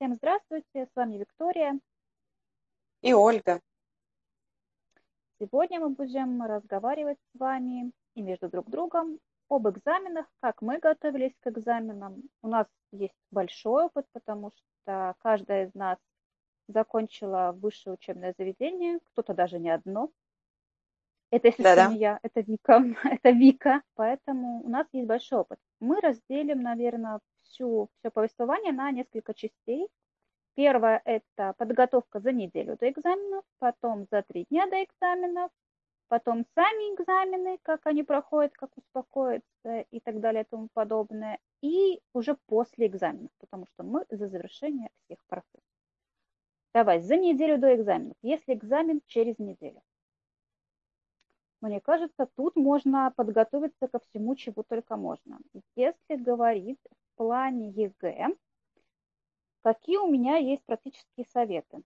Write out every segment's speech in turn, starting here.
Всем здравствуйте, с вами Виктория. И Ольга. Сегодня мы будем разговаривать с вами и между друг другом об экзаменах, как мы готовились к экзаменам. У нас есть большой опыт, потому что каждая из нас закончила высшее учебное заведение, кто-то даже не одно. Это если да -да. не я, это Вика, это Вика, поэтому у нас есть большой опыт. Мы разделим, наверное, всю, все повествование на несколько частей. Первое – это подготовка за неделю до экзаменов, потом за три дня до экзаменов, потом сами экзамены, как они проходят, как успокоиться и так далее и тому подобное, и уже после экзаменов, потому что мы за завершение всех процессов. Давай, за неделю до экзаменов. Если экзамен через неделю. Мне кажется, тут можно подготовиться ко всему, чего только можно. Если говорить в плане ЕГЭ, какие у меня есть практические советы?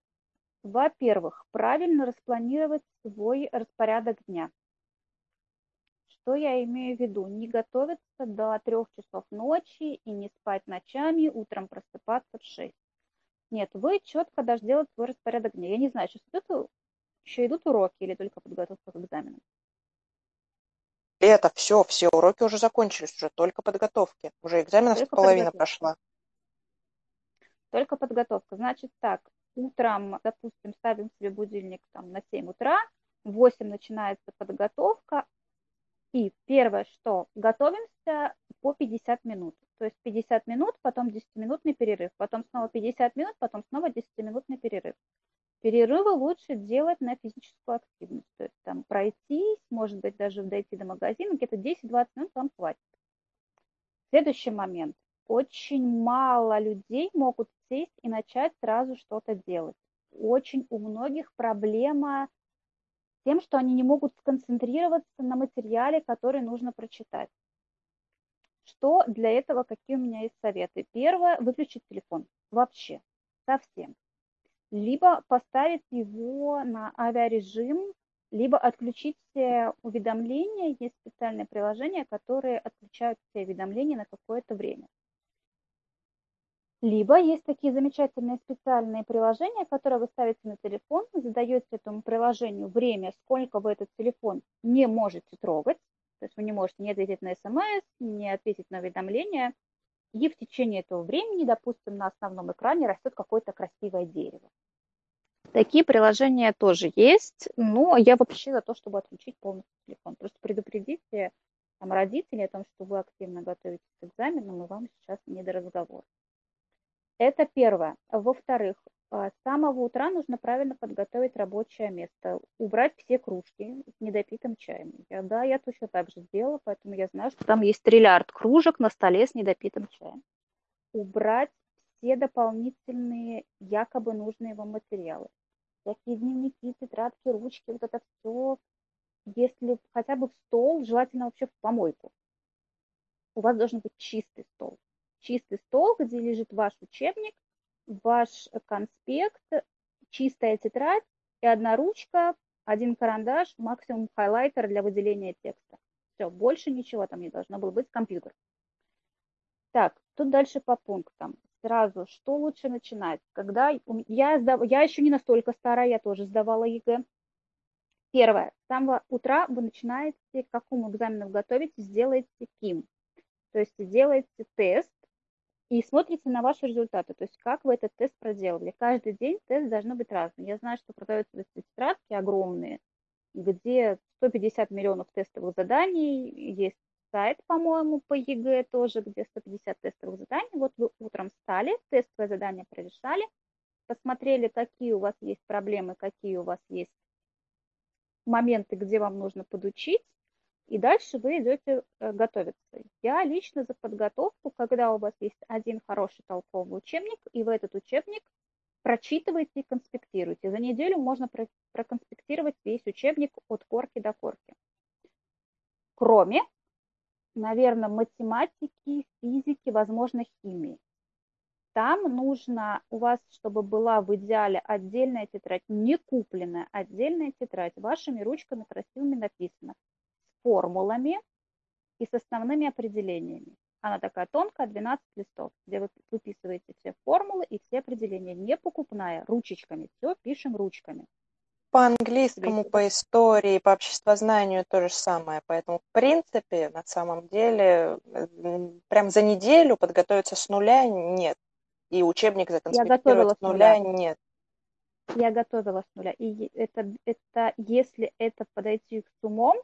Во-первых, правильно распланировать свой распорядок дня. Что я имею в виду? Не готовиться до трех часов ночи и не спать ночами, утром просыпаться в 6. Нет, вы четко должны делать свой распорядок дня. Я не знаю, сейчас идут, еще идут уроки или только подготовка к экзаменам это все, все уроки уже закончились, уже только подготовки. Уже экзаменов только половина прошла. Только подготовка. Значит так, утром, допустим, ставим себе будильник там, на 7 утра, в 8 начинается подготовка, и первое, что готовимся по 50 минут. То есть 50 минут, потом 10-минутный перерыв, потом снова 50 минут, потом снова 10-минутный перерыв. Перерывы лучше делать на физическую активность. То есть там пройтись, может быть, даже дойти до магазина, где-то 10-20 минут вам хватит. Следующий момент. Очень мало людей могут сесть и начать сразу что-то делать. Очень у многих проблема с тем, что они не могут сконцентрироваться на материале, который нужно прочитать. Что для этого, какие у меня есть советы? Первое, выключить телефон. Вообще, совсем либо поставить его на авиарежим, либо отключить все уведомления. Есть специальные приложения, которые отключают все уведомления на какое-то время. Либо есть такие замечательные специальные приложения, которые вы ставите на телефон, задаете этому приложению время, сколько вы этот телефон не можете трогать, то есть вы не можете не ответить на смс, не ответить на уведомления, и в течение этого времени, допустим, на основном экране растет какое-то красивое дерево. Такие приложения тоже есть, но я вообще за то, чтобы отключить полностью телефон. Просто предупредите там, родителей о том, что вы активно готовитесь к экзаменам, и вам сейчас не до разговора. Это первое. Во-вторых, а, с самого утра нужно правильно подготовить рабочее место, убрать все кружки с недопитым чаем. Я, да, я точно так же сделала, поэтому я знаю, что там есть триллиард кружек на столе с недопитым чаем. Убрать все дополнительные якобы нужные вам материалы. Всякие дневники, тетрадки, ручки, вот это все. Если хотя бы в стол, желательно вообще в помойку. У вас должен быть чистый стол. Чистый стол, где лежит ваш учебник, ваш конспект, чистая тетрадь и одна ручка, один карандаш, максимум хайлайтер для выделения текста. Все, больше ничего там не должно было быть, компьютер. Так, тут дальше по пунктам. Сразу, что лучше начинать? Когда я, сдав... я еще не настолько старая, я тоже сдавала ЕГЭ. Первое. С самого утра вы начинаете, к какому экзамену готовитесь, сделаете КИМ. То есть делаете тест, и смотрите на ваши результаты, то есть как вы этот тест проделали. Каждый день тесты должны быть разный. Я знаю, что продаются тетрадки огромные, где 150 миллионов тестовых заданий, есть сайт, по-моему, по ЕГЭ тоже, где 150 тестовых заданий. Вот вы утром встали, тестовое задание прорешали, посмотрели, какие у вас есть проблемы, какие у вас есть моменты, где вам нужно подучить, и дальше вы идете э, готовиться. Я лично за подготовку, когда у вас есть один хороший толковый учебник, и вы этот учебник прочитываете и конспектируете. За неделю можно проконспектировать весь учебник от корки до корки. Кроме, наверное, математики, физики, возможно, химии. Там нужно у вас, чтобы была в идеале отдельная тетрадь, не купленная, отдельная тетрадь, вашими ручками красивыми написано формулами и с основными определениями. Она такая тонкая, 12 листов, где вы выписываете все формулы и все определения. Не покупная, ручечками. Все пишем ручками. По английскому, по истории, по обществознанию то же самое. Поэтому, в принципе, на самом деле, прям за неделю подготовиться с нуля нет. И учебник законспектировать с нуля, нуля нет. Я готовила с нуля. И это, это, если это подойти с умом,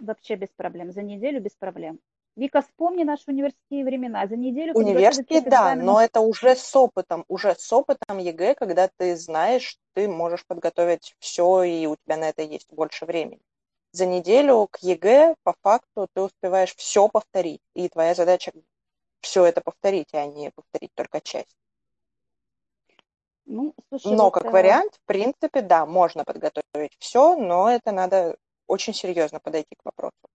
вообще без проблем. За неделю без проблем. Вика, вспомни наши университетские времена. За неделю Университет, да, но это уже с опытом, уже с опытом ЕГЭ, когда ты знаешь, ты можешь подготовить все, и у тебя на это есть больше времени. За неделю к ЕГЭ по факту ты успеваешь все повторить, и твоя задача все это повторить, а не повторить только часть. Ну, слушай, но как вариант, в принципе, да, можно подготовить все, но это надо очень серьезно подойти к вопросу.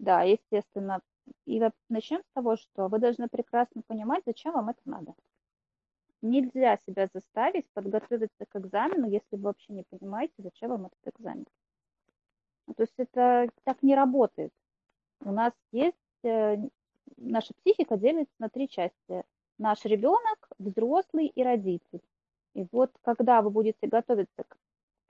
Да, естественно. И начнем с того, что вы должны прекрасно понимать, зачем вам это надо. Нельзя себя заставить подготовиться к экзамену, если вы вообще не понимаете, зачем вам этот экзамен. Ну, то есть это так не работает. У нас есть, э, наша психика делится на три части. Наш ребенок, взрослый и родитель. И вот когда вы будете готовиться к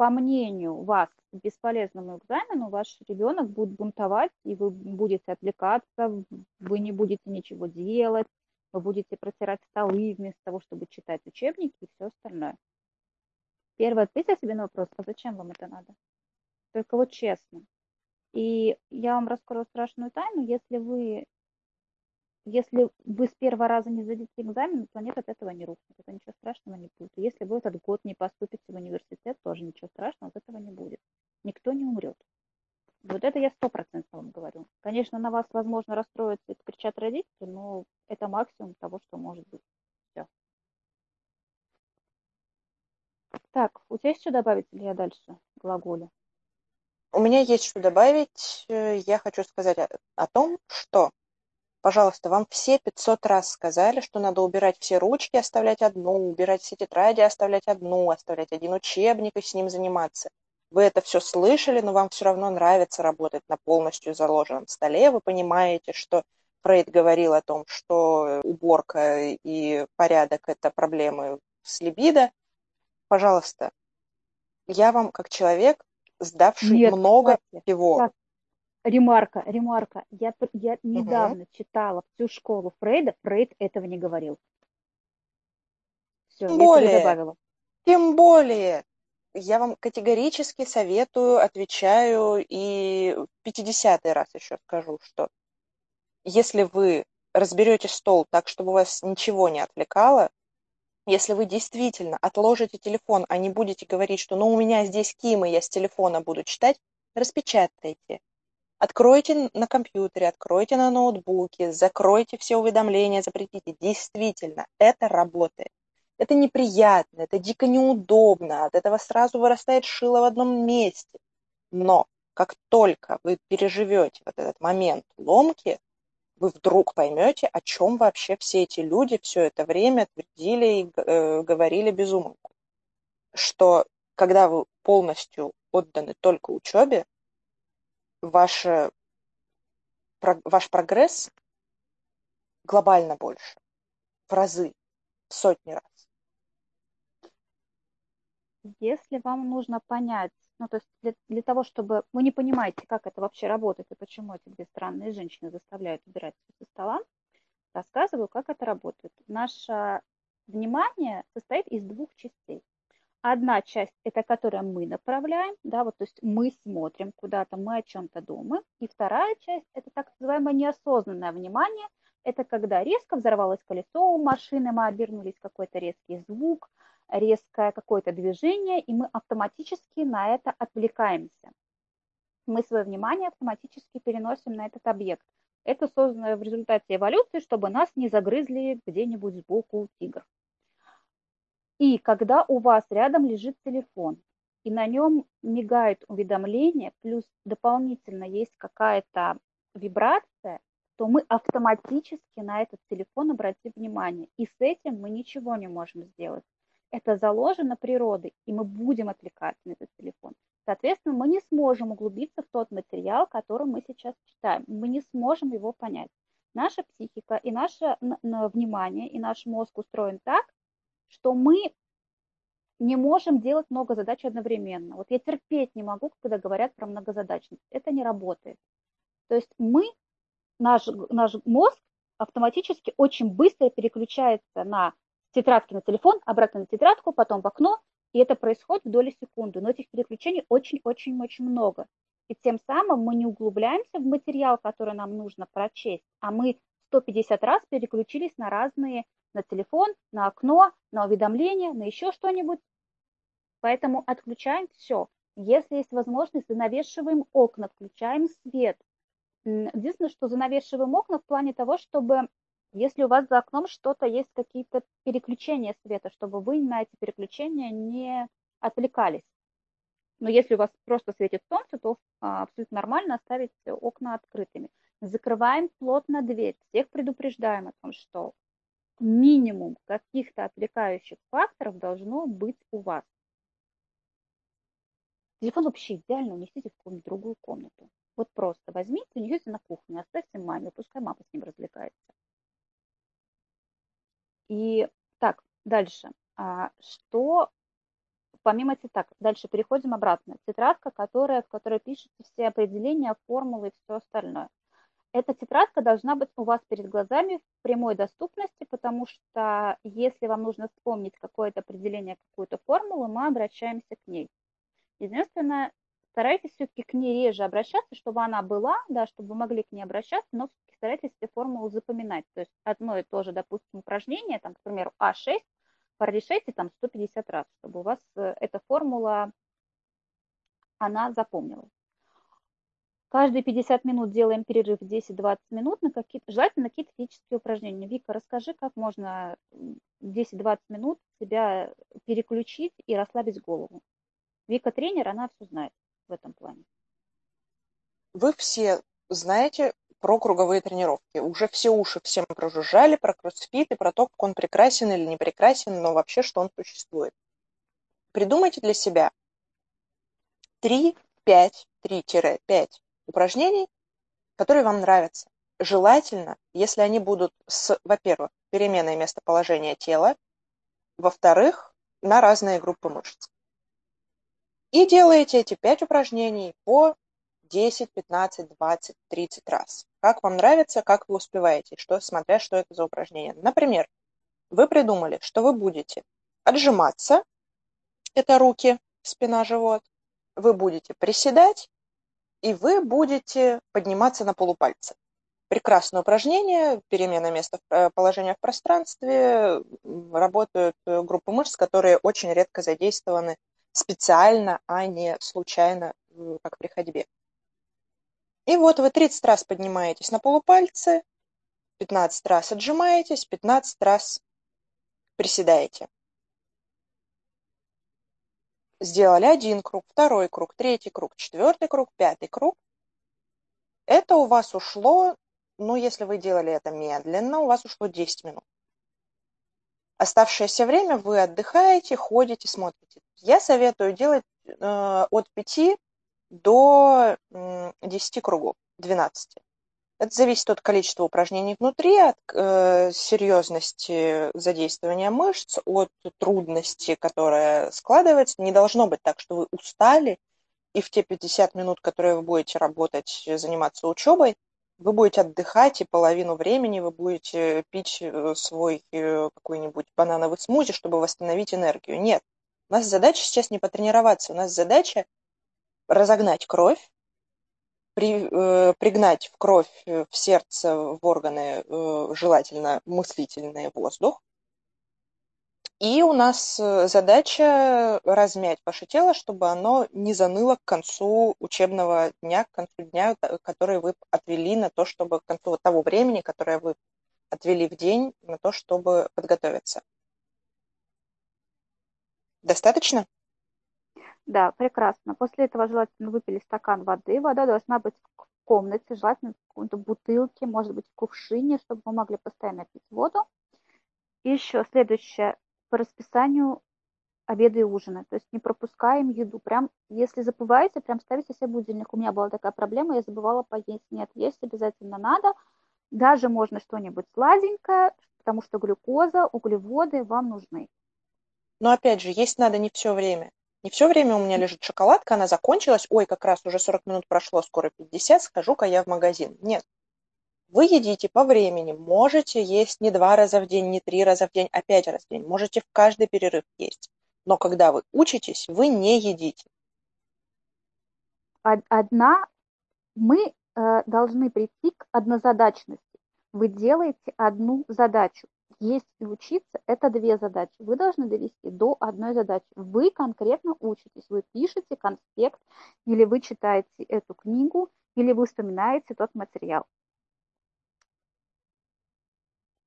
по мнению вас, бесполезному экзамену, ваш ребенок будет бунтовать, и вы будете отвлекаться, вы не будете ничего делать, вы будете протирать столы вместо того, чтобы читать учебники и все остальное. Первое, ответьте себе на вопрос, а зачем вам это надо? Только вот честно. И я вам раскрою страшную тайну, если вы если вы с первого раза не сдадите экзамен, планета от этого не рухнет. Это ничего страшного не будет. Если вы этот год не поступите в университет, тоже ничего страшного от этого не будет. Никто не умрет. Вот это я сто процентов вам говорю. Конечно, на вас, возможно, расстроятся и кричат родители, но это максимум того, что может быть. Все. Так, у тебя есть что добавить или я дальше глаголю? У меня есть что добавить. Я хочу сказать о, о том, что Пожалуйста, вам все 500 раз сказали, что надо убирать все ручки, оставлять одну, убирать все тетради, оставлять одну, оставлять один учебник и с ним заниматься. Вы это все слышали, но вам все равно нравится работать на полностью заложенном столе. Вы понимаете, что Фрейд говорил о том, что уборка и порядок – это проблемы с либидо. Пожалуйста, я вам как человек, сдавший Нет, много кстати, всего, ремарка, ремарка. Я, я недавно угу. читала всю школу Фрейда, Фрейд этого не говорил. Все, тем я более, добавила. Тем более, я вам категорически советую, отвечаю и в 50 раз еще скажу, что если вы разберете стол так, чтобы вас ничего не отвлекало, если вы действительно отложите телефон, а не будете говорить, что ну у меня здесь Ким, и я с телефона буду читать, распечатайте. Откройте на компьютере, откройте на ноутбуке, закройте все уведомления, запретите. Действительно, это работает. Это неприятно, это дико неудобно, от этого сразу вырастает шило в одном месте. Но как только вы переживете вот этот момент ломки, вы вдруг поймете, о чем вообще все эти люди все это время твердили и э, говорили безумолку. Что когда вы полностью отданы только учебе, ваш, ваш прогресс глобально больше, в разы, в сотни раз. Если вам нужно понять, ну, то есть для, для того, чтобы вы не понимаете, как это вообще работает и почему эти две странные женщины заставляют убирать со стола, рассказываю, как это работает. Наше внимание состоит из двух частей. Одна часть – это которая мы направляем, да, вот, то есть мы смотрим куда-то, мы о чем-то думаем. И вторая часть – это так называемое неосознанное внимание. Это когда резко взорвалось колесо у машины, мы обернулись, какой-то резкий звук, резкое какое-то движение, и мы автоматически на это отвлекаемся. Мы свое внимание автоматически переносим на этот объект. Это создано в результате эволюции, чтобы нас не загрызли где-нибудь сбоку тигр. И когда у вас рядом лежит телефон, и на нем мигает уведомление, плюс дополнительно есть какая-то вибрация, то мы автоматически на этот телефон обратим внимание. И с этим мы ничего не можем сделать. Это заложено природой, и мы будем отвлекаться на этот телефон. Соответственно, мы не сможем углубиться в тот материал, который мы сейчас читаем. Мы не сможем его понять. наша психика и наше внимание, и наш мозг устроен так, что мы не можем делать много задач одновременно. Вот я терпеть не могу, когда говорят про многозадачность. Это не работает. То есть мы, наш, наш мозг автоматически очень быстро переключается на тетрадки на телефон, обратно на тетрадку, потом в окно, и это происходит в доли секунды. Но этих переключений очень-очень-очень много. И тем самым мы не углубляемся в материал, который нам нужно прочесть, а мы 150 раз переключились на разные, на телефон, на окно, на уведомления, на еще что-нибудь. Поэтому отключаем все. Если есть возможность, занавешиваем окна, включаем свет. Единственное, что занавешиваем окна в плане того, чтобы если у вас за окном что-то есть, какие-то переключения света, чтобы вы на эти переключения не отвлекались. Но если у вас просто светит солнце, то а, абсолютно нормально оставить окна открытыми. Закрываем плотно дверь. Всех предупреждаем о том, что минимум каких-то отвлекающих факторов должно быть у вас. Телефон вообще идеально унесите в какую-нибудь другую комнату. Вот просто возьмите, унесите на кухню, оставьте маме, пускай мама с ним развлекается. И так, дальше. А, что помимо тетрадок, дальше переходим обратно. Тетрадка, которая, в которой пишутся все определения, формулы и все остальное. Эта тетрадка должна быть у вас перед глазами в прямой доступности, потому что если вам нужно вспомнить какое-то определение, какую-то формулу, мы обращаемся к ней. Единственное, старайтесь все-таки к ней реже обращаться, чтобы она была, да, чтобы вы могли к ней обращаться, но все-таки старайтесь эти формулы запоминать. То есть одно и то же, допустим, упражнение, там, к примеру, А6, прорешайте там 150 раз, чтобы у вас э, эта формула, она запомнилась. Каждые 50 минут делаем перерыв 10-20 минут на какие желательно какие-то физические упражнения. Вика, расскажи, как можно 10-20 минут себя переключить и расслабить голову. Вика тренер, она все знает в этом плане. Вы все знаете про круговые тренировки. Уже все уши всем прожужжали про кроссфит и про то, как он прекрасен или не прекрасен, но вообще, что он существует. Придумайте для себя 3, 5, 3-5 упражнений, которые вам нравятся. Желательно, если они будут с, во-первых, переменой местоположения тела, во-вторых, на разные группы мышц. И делаете эти пять упражнений по 10, 15, 20, 30 раз. Как вам нравится, как вы успеваете, что, смотря что это за упражнение. Например, вы придумали, что вы будете отжиматься, это руки, спина, живот, вы будете приседать, и вы будете подниматься на полупальцы. Прекрасное упражнение, перемена места э, положения в пространстве, работают э, группы мышц, которые очень редко задействованы специально, а не случайно, как при ходьбе. И вот вы 30 раз поднимаетесь на полупальцы, 15 раз отжимаетесь, 15 раз приседаете. Сделали один круг, второй круг, третий круг, четвертый круг, пятый круг. Это у вас ушло, ну, если вы делали это медленно, у вас ушло 10 минут. Оставшееся время вы отдыхаете, ходите, смотрите. Я советую делать э, от 5 до 10 кругов, 12. Это зависит от количества упражнений внутри, от э, серьезности задействования мышц, от трудности, которая складывается. Не должно быть так, что вы устали, и в те 50 минут, которые вы будете работать, заниматься учебой, вы будете отдыхать, и половину времени вы будете пить э, свой э, какой-нибудь банановый смузи, чтобы восстановить энергию. Нет. У нас задача сейчас не потренироваться, у нас задача разогнать кровь, при, э, пригнать в кровь, в сердце, в органы, э, желательно мыслительный воздух, и у нас э, задача размять ваше тело, чтобы оно не заныло к концу учебного дня, к концу дня, который вы отвели на то, чтобы к концу того времени, которое вы отвели в день на то, чтобы подготовиться. Достаточно? Да, прекрасно. После этого желательно выпили стакан воды. Вода должна быть в комнате, желательно в какой-то бутылке, может быть, в кувшине, чтобы вы могли постоянно пить воду. И еще следующее по расписанию обеда и ужина. То есть не пропускаем еду. Прям, если забываете, прям ставите себе будильник. У меня была такая проблема, я забывала поесть. Нет, есть обязательно надо. Даже можно что-нибудь сладенькое, потому что глюкоза, углеводы вам нужны. Но опять же, есть надо не все время. Не все время у меня лежит шоколадка, она закончилась, ой, как раз уже 40 минут прошло, скоро 50, схожу-ка я в магазин. Нет. Вы едите по времени, можете есть не два раза в день, не три раза в день, а пять раз в день. Можете в каждый перерыв есть. Но когда вы учитесь, вы не едите. Одна, мы э, должны прийти к однозадачности. Вы делаете одну задачу. Есть и учиться – это две задачи. Вы должны довести до одной задачи. Вы конкретно учитесь, вы пишете конспект, или вы читаете эту книгу, или вы вспоминаете тот материал.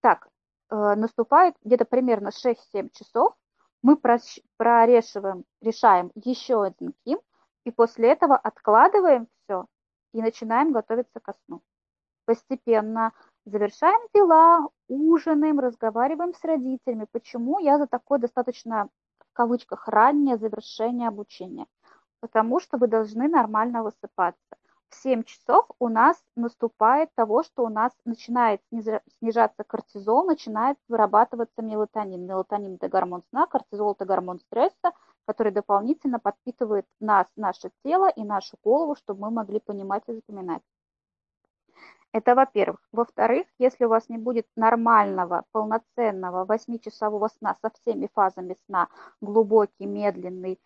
Так, э, наступает где-то примерно 6-7 часов, мы прорешиваем, решаем еще один ким, и после этого откладываем все и начинаем готовиться ко сну. Постепенно завершаем дела, ужинаем, разговариваем с родителями. Почему я за такое достаточно, в кавычках, раннее завершение обучения? Потому что вы должны нормально высыпаться. В 7 часов у нас наступает того, что у нас начинает снижаться кортизол, начинает вырабатываться мелатонин. Мелатонин – это гормон сна, кортизол – это гормон стресса, который дополнительно подпитывает нас, наше тело и нашу голову, чтобы мы могли понимать и запоминать. Это во-первых. Во-вторых, если у вас не будет нормального, полноценного 8-часового сна со всеми фазами сна, глубокий, медленный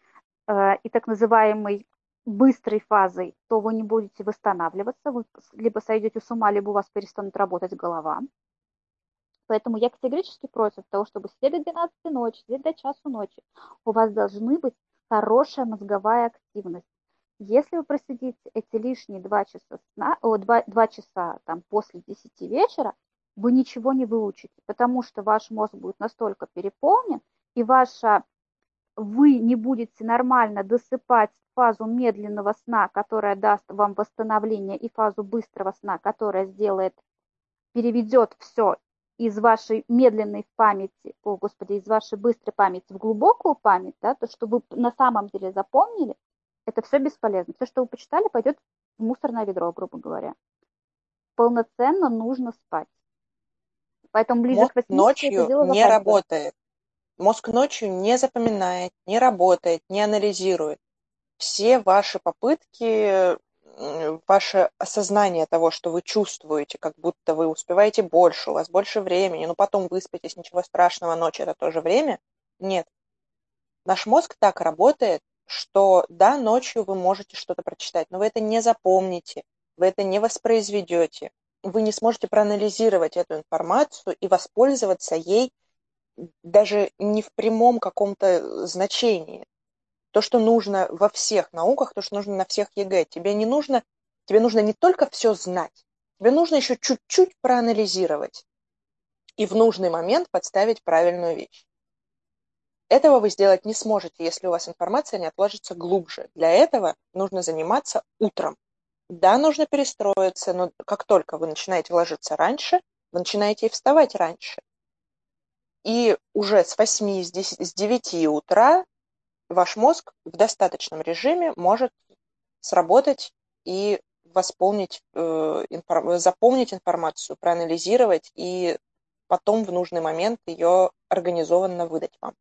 э, и так называемый быстрой фазой, то вы не будете восстанавливаться, вы либо сойдете с ума, либо у вас перестанет работать голова. Поэтому я категорически против того, чтобы сидеть до 12 ночи, сидеть до часу ночи. У вас должны быть хорошая мозговая активность. Если вы просидите эти лишние два часа, сна, о, два, два часа там, после 10 вечера, вы ничего не выучите, потому что ваш мозг будет настолько переполнен, и ваша, вы не будете нормально досыпать фазу медленного сна, которая даст вам восстановление, и фазу быстрого сна, которая сделает, переведет все из вашей медленной памяти, о господи, из вашей быстрой памяти в глубокую память, да, то, что вы на самом деле запомнили, это все бесполезно. Все, что вы почитали, пойдет в мусорное ведро, грубо говоря. Полноценно нужно спать. Поэтому ближе Мозг к 8 ночью не работает. Мозг ночью не запоминает, не работает, не анализирует. Все ваши попытки, ваше осознание того, что вы чувствуете, как будто вы успеваете больше, у вас больше времени, но потом выспитесь, ничего страшного, ночь это тоже время. Нет. Наш мозг так работает, что да, ночью вы можете что-то прочитать, но вы это не запомните, вы это не воспроизведете, вы не сможете проанализировать эту информацию и воспользоваться ей даже не в прямом каком-то значении. То, что нужно во всех науках, то, что нужно на всех ЕГЭ. Тебе не нужно, тебе нужно не только все знать, тебе нужно еще чуть-чуть проанализировать и в нужный момент подставить правильную вещь. Этого вы сделать не сможете, если у вас информация не отложится глубже. Для этого нужно заниматься утром. Да, нужно перестроиться, но как только вы начинаете ложиться раньше, вы начинаете и вставать раньше. И уже с 8, с, 10, с 9 утра ваш мозг в достаточном режиме может сработать и восполнить, э, информ, запомнить информацию, проанализировать и потом в нужный момент ее организованно выдать вам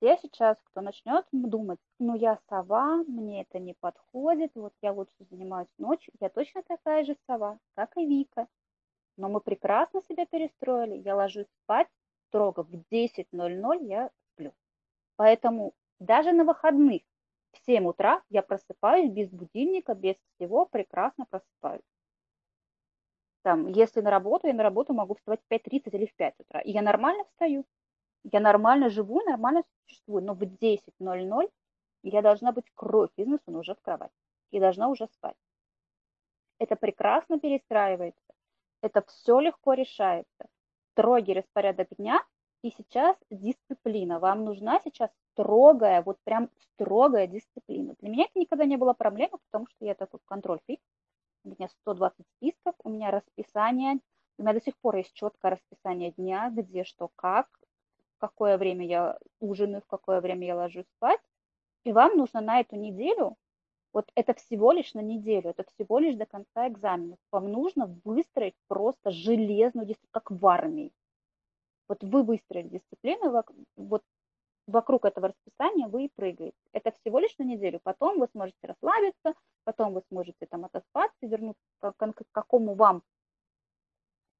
все сейчас, кто начнет думать, ну я сова, мне это не подходит, вот я лучше занимаюсь ночью, я точно такая же сова, как и Вика. Но мы прекрасно себя перестроили, я ложусь спать строго в 10.00 я сплю. Поэтому даже на выходных в 7 утра я просыпаюсь без будильника, без всего, прекрасно просыпаюсь. Там, если на работу, я на работу могу вставать в 5.30 или в 5 утра. И я нормально встаю. Я нормально живу, нормально существую, но в 10.00 я должна быть кровь бизнеса, но уже в кровати. И должна уже спать. Это прекрасно перестраивается. Это все легко решается. Строгий распорядок дня и сейчас дисциплина. Вам нужна сейчас строгая, вот прям строгая дисциплина. Для меня это никогда не было проблемой, потому что я такой контроль фиг. У меня 120 списков, у меня расписание, у меня до сих пор есть четкое расписание дня, где что как, какое время я ужинаю, в какое время я ложусь спать. И вам нужно на эту неделю Вот это всего лишь на неделю, это всего лишь до конца экзамена. Вам нужно выстроить просто железную дисциплину, как в армии. Вот вы выстроили дисциплину, вот вокруг этого расписания вы и прыгаете. Это всего лишь на неделю. Потом вы сможете расслабиться, потом вы сможете там отоспаться, вернуться к какому вам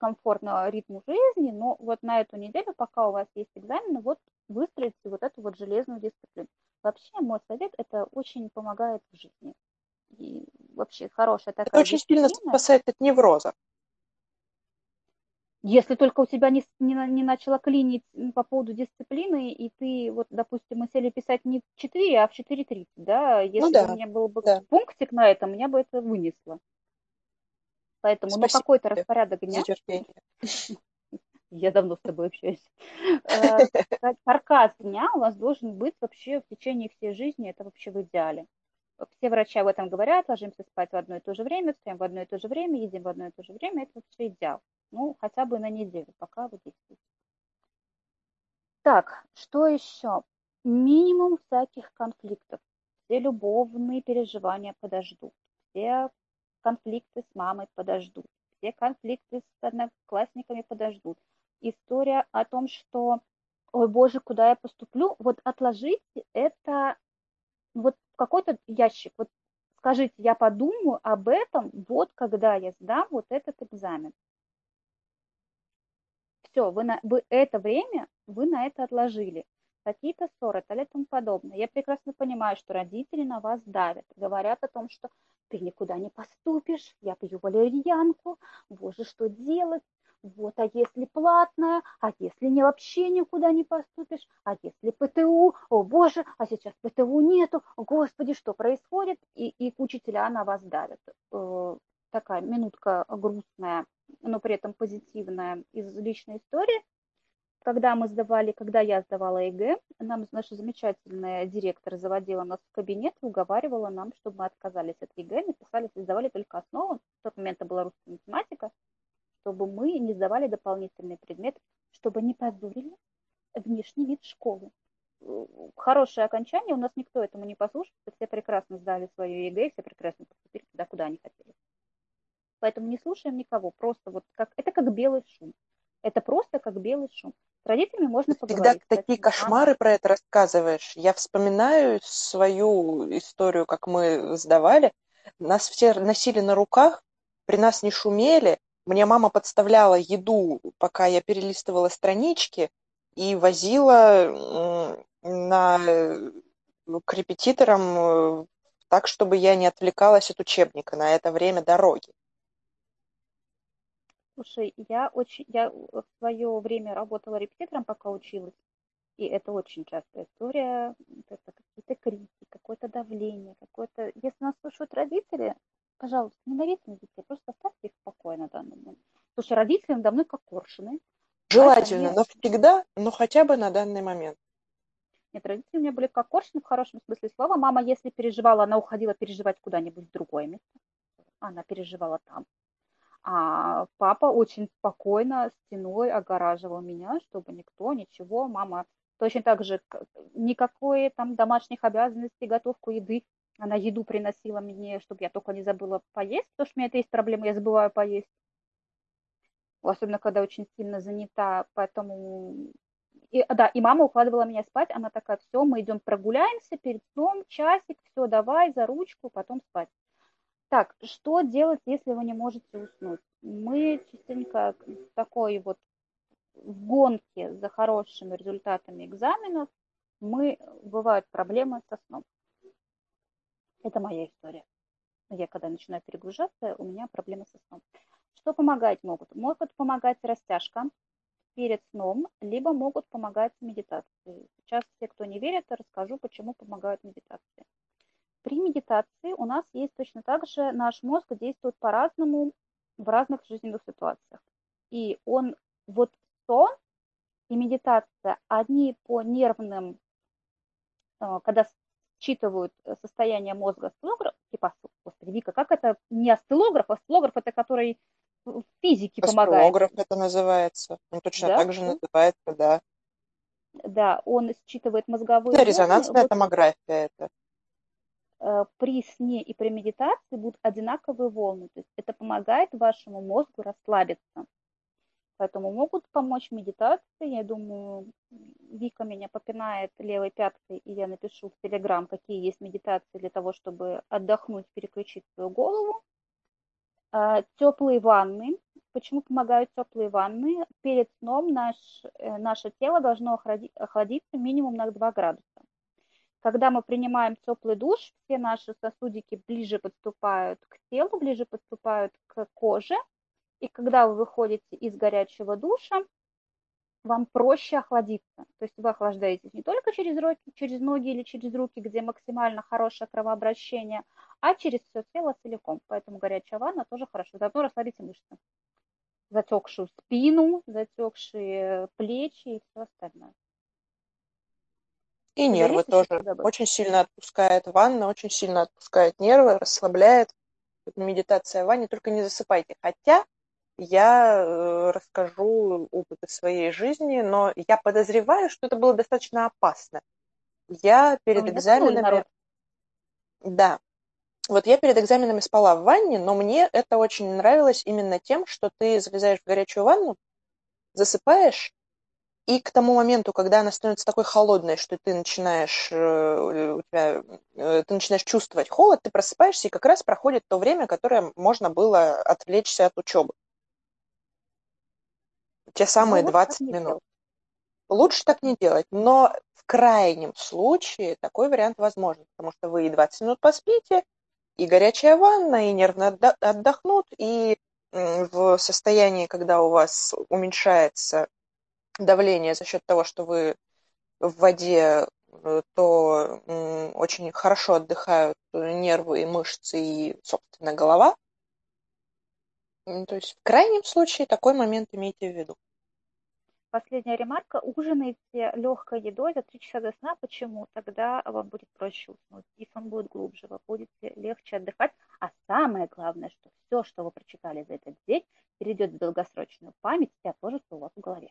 комфортного ритму жизни, но вот на эту неделю, пока у вас есть экзамены, вот выстроите вот эту вот железную дисциплину. Вообще, мой совет, это очень помогает в жизни. И вообще хорошая такая Это очень дисциплина. сильно спасает от невроза. Если только у тебя не, не, не начало клинить по поводу дисциплины, и ты, вот, допустим, мы сели писать не в 4, а в 4.30, да, если ну, да, бы у меня был бы да. пунктик на этом, меня бы это вынесло. Поэтому, Спасибо ну, какой-то распорядок дня. Я давно с тобой общаюсь. Э, каркас дня у вас должен быть вообще в течение всей жизни, это вообще в идеале. Все врачи об этом говорят, ложимся спать в одно и то же время, встаем в одно и то же время, едим в одно и то же время, это вообще идеал. Ну, хотя бы на неделю, пока вы действуете. Так, что еще? Минимум всяких конфликтов. Все любовные переживания подождут. Все конфликты с мамой подождут. Все конфликты с одноклассниками подождут. История о том, что, ой, боже, куда я поступлю, вот отложите это вот в какой-то ящик. Вот скажите, я подумаю об этом, вот когда я сдам вот этот экзамен. Все, вы, на, вы это время, вы на это отложили. Какие-то ссоры и тому подобное. Я прекрасно понимаю, что родители на вас давят, говорят о том, что ты никуда не поступишь, я пью валерьянку, боже, что делать? Вот, а если платная, а если не вообще никуда не поступишь, а если ПТУ, о боже, а сейчас ПТУ нету, господи, что происходит? И, и учителя на вас давят. Э, такая минутка грустная, но при этом позитивная из личной истории когда мы сдавали, когда я сдавала ЕГЭ, нам наша замечательная директор заводила нас в кабинет уговаривала нам, чтобы мы отказались от ЕГЭ, написали, сдавали только основу. В тот момент это была русская математика, чтобы мы не сдавали дополнительные предметы, чтобы не позорили внешний вид школы. Хорошее окончание, у нас никто этому не послушался, все прекрасно сдали свое ЕГЭ, все прекрасно поступили туда, куда они хотели. Поэтому не слушаем никого, просто вот как, это как белый шум. Это просто как белый шум. С родителями можно поговорить. Когда такие кошмары про это рассказываешь, я вспоминаю свою историю, как мы сдавали. Нас все носили на руках, при нас не шумели. Мне мама подставляла еду, пока я перелистывала странички, и возила на, к репетиторам э, так, чтобы я не отвлекалась от учебника на это время дороги. Слушай, я очень, я в свое время работала репетитором, пока училась, и это очень частая история, это какие-то крики, какое-то давление, какое-то... Если нас слушают родители, пожалуйста, не давите на детей, просто оставьте их в покое на данный момент. Слушай, родители надо мной как коршуны. Желательно, они... но всегда, но хотя бы на данный момент. Нет, родители у меня были как коршуны в хорошем смысле слова. Мама, если переживала, она уходила переживать куда-нибудь в другое место. Она переживала там. А папа очень спокойно стеной огораживал меня, чтобы никто, ничего. Мама точно так же никакой там домашних обязанностей, готовку еды. Она еду приносила мне, чтобы я только не забыла поесть, потому что у меня это есть проблема, я забываю поесть. Особенно, когда очень сильно занята, поэтому... И, да, и мама укладывала меня спать, она такая, все, мы идем прогуляемся перед сном, часик, все, давай, за ручку, потом спать. Так, что делать, если вы не можете уснуть? Мы частенько в такой вот в гонке за хорошими результатами экзаменов, мы, бывают проблемы со сном. Это моя история. Я когда начинаю перегружаться, у меня проблемы со сном. Что помогать могут? Могут помогать растяжка перед сном, либо могут помогать медитации. Сейчас все, кто не верит, расскажу, почему помогают медитации. При медитации у нас есть точно так же, наш мозг действует по-разному в разных жизненных ситуациях. И он, вот сон и медитация, они по нервным, э, когда считывают состояние мозга осциллограф, типа, господи, Вика, как это не осциллограф, осциллограф это который в физике помогает. Осциллограф это называется, он точно да? так же называется, да. Да, он считывает мозговые Да, резонансная вот. томография это. Э, при сне и при медитации будут одинаковые волны. То есть это помогает вашему мозгу расслабиться. Поэтому могут помочь медитации. Я думаю, Вика меня попинает левой пяткой, и я напишу в Телеграм, какие есть медитации для того, чтобы отдохнуть, переключить свою голову. А, теплые ванны. Почему помогают теплые ванны? Перед сном наш, э, наше тело должно охладиться минимум на 2 градуса. Когда мы принимаем теплый душ, все наши сосудики ближе подступают к телу, ближе подступают к коже, и когда вы выходите из горячего душа, вам проще охладиться. То есть вы охлаждаетесь не только через, руки, через ноги или через руки, где максимально хорошее кровообращение, а через все тело целиком. Поэтому горячая ванна тоже хорошо. Заодно расслабите мышцы. Затекшую спину, затекшие плечи и все остальное. И нервы тоже. Очень сильно отпускает ванна, очень сильно отпускает нервы, расслабляет. Медитация в ванне, только не засыпайте. Хотя я э, расскажу опыты своей жизни, но я подозреваю, что это было достаточно опасно. Я перед экзаменами... Да. Вот я перед экзаменами спала в ванне, но мне это очень нравилось именно тем, что ты залезаешь в горячую ванну, засыпаешь, и к тому моменту, когда она становится такой холодной, что ты начинаешь, э, у тебя, э, ты начинаешь чувствовать холод, ты просыпаешься, и как раз проходит то время, которое можно было отвлечься от учебы те самые ну, 20 минут. Лучше так не делать, но в крайнем случае такой вариант возможен, потому что вы и 20 минут поспите, и горячая ванна, и нервно отдохнут, и в состоянии, когда у вас уменьшается давление за счет того, что вы в воде, э, то очень хорошо отдыхают нервы и мышцы и, собственно, голова. То есть в крайнем случае такой момент имейте в виду. Последняя ремарка. Ужинайте легкой едой за три часа до сна. Почему? Тогда вам будет проще уснуть. И сон будет глубже, вы будете легче отдыхать. А самое главное, что все, что вы прочитали за этот день, перейдет в долгосрочную память и отложится у вас в голове.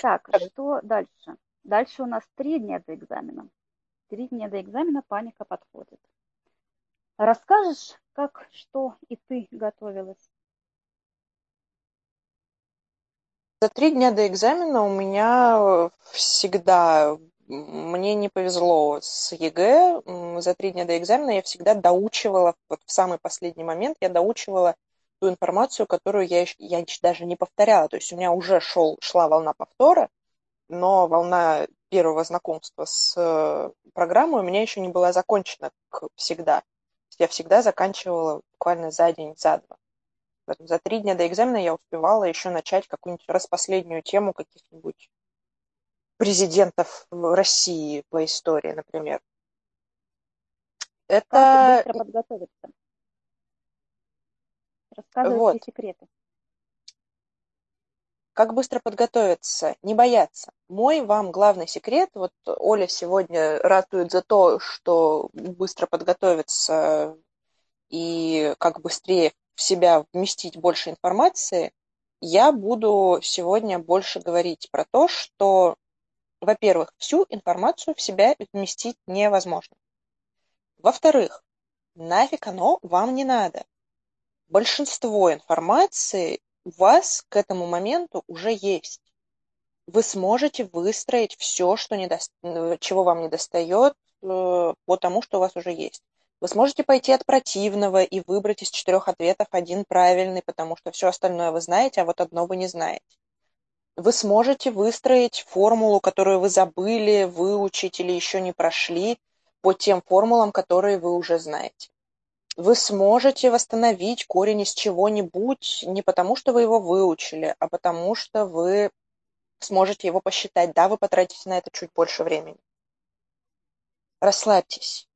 Так, что дальше? Дальше у нас три дня до экзамена. Три дня до экзамена паника подходит. Расскажешь, как, что и ты готовилась? За три дня до экзамена у меня всегда, мне не повезло с ЕГЭ, за три дня до экзамена я всегда доучивала, вот в самый последний момент я доучивала ту информацию, которую я, я даже не повторяла. То есть у меня уже шел, шла волна повтора, но волна первого знакомства с э, программой у меня еще не была закончена всегда. Я всегда заканчивала буквально за день, за два. За три дня до экзамена я успевала еще начать какую-нибудь распоследнюю тему каких-нибудь президентов России по истории, например. Это... Как быстро подготовиться? Рассказывай вот. все секреты. Как быстро подготовиться? Не бояться. Мой вам главный секрет, вот Оля сегодня ратует за то, что быстро подготовиться и как быстрее в себя вместить больше информации, я буду сегодня больше говорить про то, что, во-первых, всю информацию в себя вместить невозможно. Во-вторых, нафиг оно вам не надо. Большинство информации у вас к этому моменту уже есть. Вы сможете выстроить все, что не до... чего вам не достает, э, по тому, что у вас уже есть. Вы сможете пойти от противного и выбрать из четырех ответов один правильный, потому что все остальное вы знаете, а вот одно вы не знаете. Вы сможете выстроить формулу, которую вы забыли, выучить или еще не прошли, по тем формулам, которые вы уже знаете. Вы сможете восстановить корень из чего-нибудь не потому, что вы его выучили, а потому что вы сможете его посчитать. Да, вы потратите на это чуть больше времени. Расслабьтесь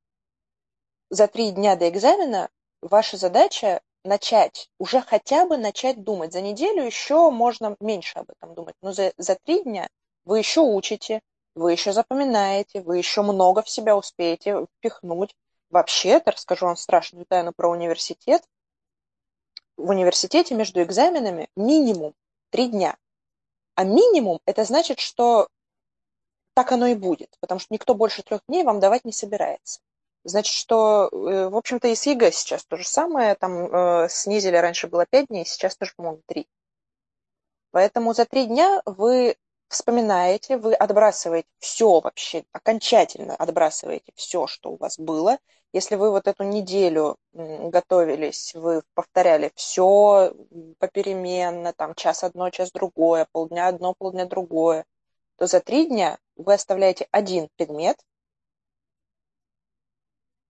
за три дня до экзамена ваша задача начать, уже хотя бы начать думать. За неделю еще можно меньше об этом думать, но за, за три дня вы еще учите, вы еще запоминаете, вы еще много в себя успеете впихнуть. Вообще-то, расскажу вам страшную тайну про университет. В университете между экзаменами минимум три дня. А минимум это значит, что так оно и будет, потому что никто больше трех дней вам давать не собирается. Значит, что, э, в общем-то, и с ЕГЭ сейчас то же самое. Там э, снизили, раньше было 5 дней, сейчас тоже, по-моему, 3. Поэтому за 3 дня вы вспоминаете, вы отбрасываете все вообще, окончательно отбрасываете все, что у вас было. Если вы вот эту неделю готовились, вы повторяли все попеременно, там час одно, час другое, полдня одно, полдня другое, то за три дня вы оставляете один предмет,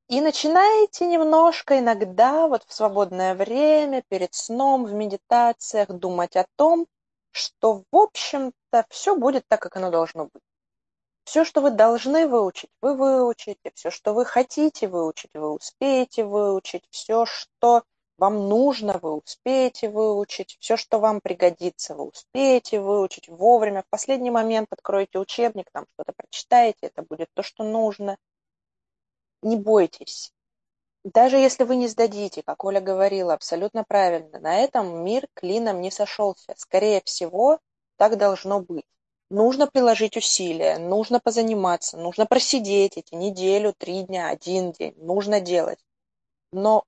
и начинаете немножко иногда вот в свободное время, перед сном, в медитациях думать о том, что, в общем-то, все будет так, как оно должно быть. Все, что вы должны выучить, вы выучите. Все, что вы хотите выучить, вы успеете выучить. Все, что вам нужно, вы успеете выучить. Все, что вам пригодится, вы успеете выучить вовремя. В последний момент откроете учебник, там что-то прочитаете, это будет то, что нужно не бойтесь. Даже если вы не сдадите, как Оля говорила абсолютно правильно, на этом мир клином не сошелся. Скорее всего, так должно быть. Нужно приложить усилия, нужно позаниматься, нужно просидеть эти неделю, три дня, один день. Нужно делать. Но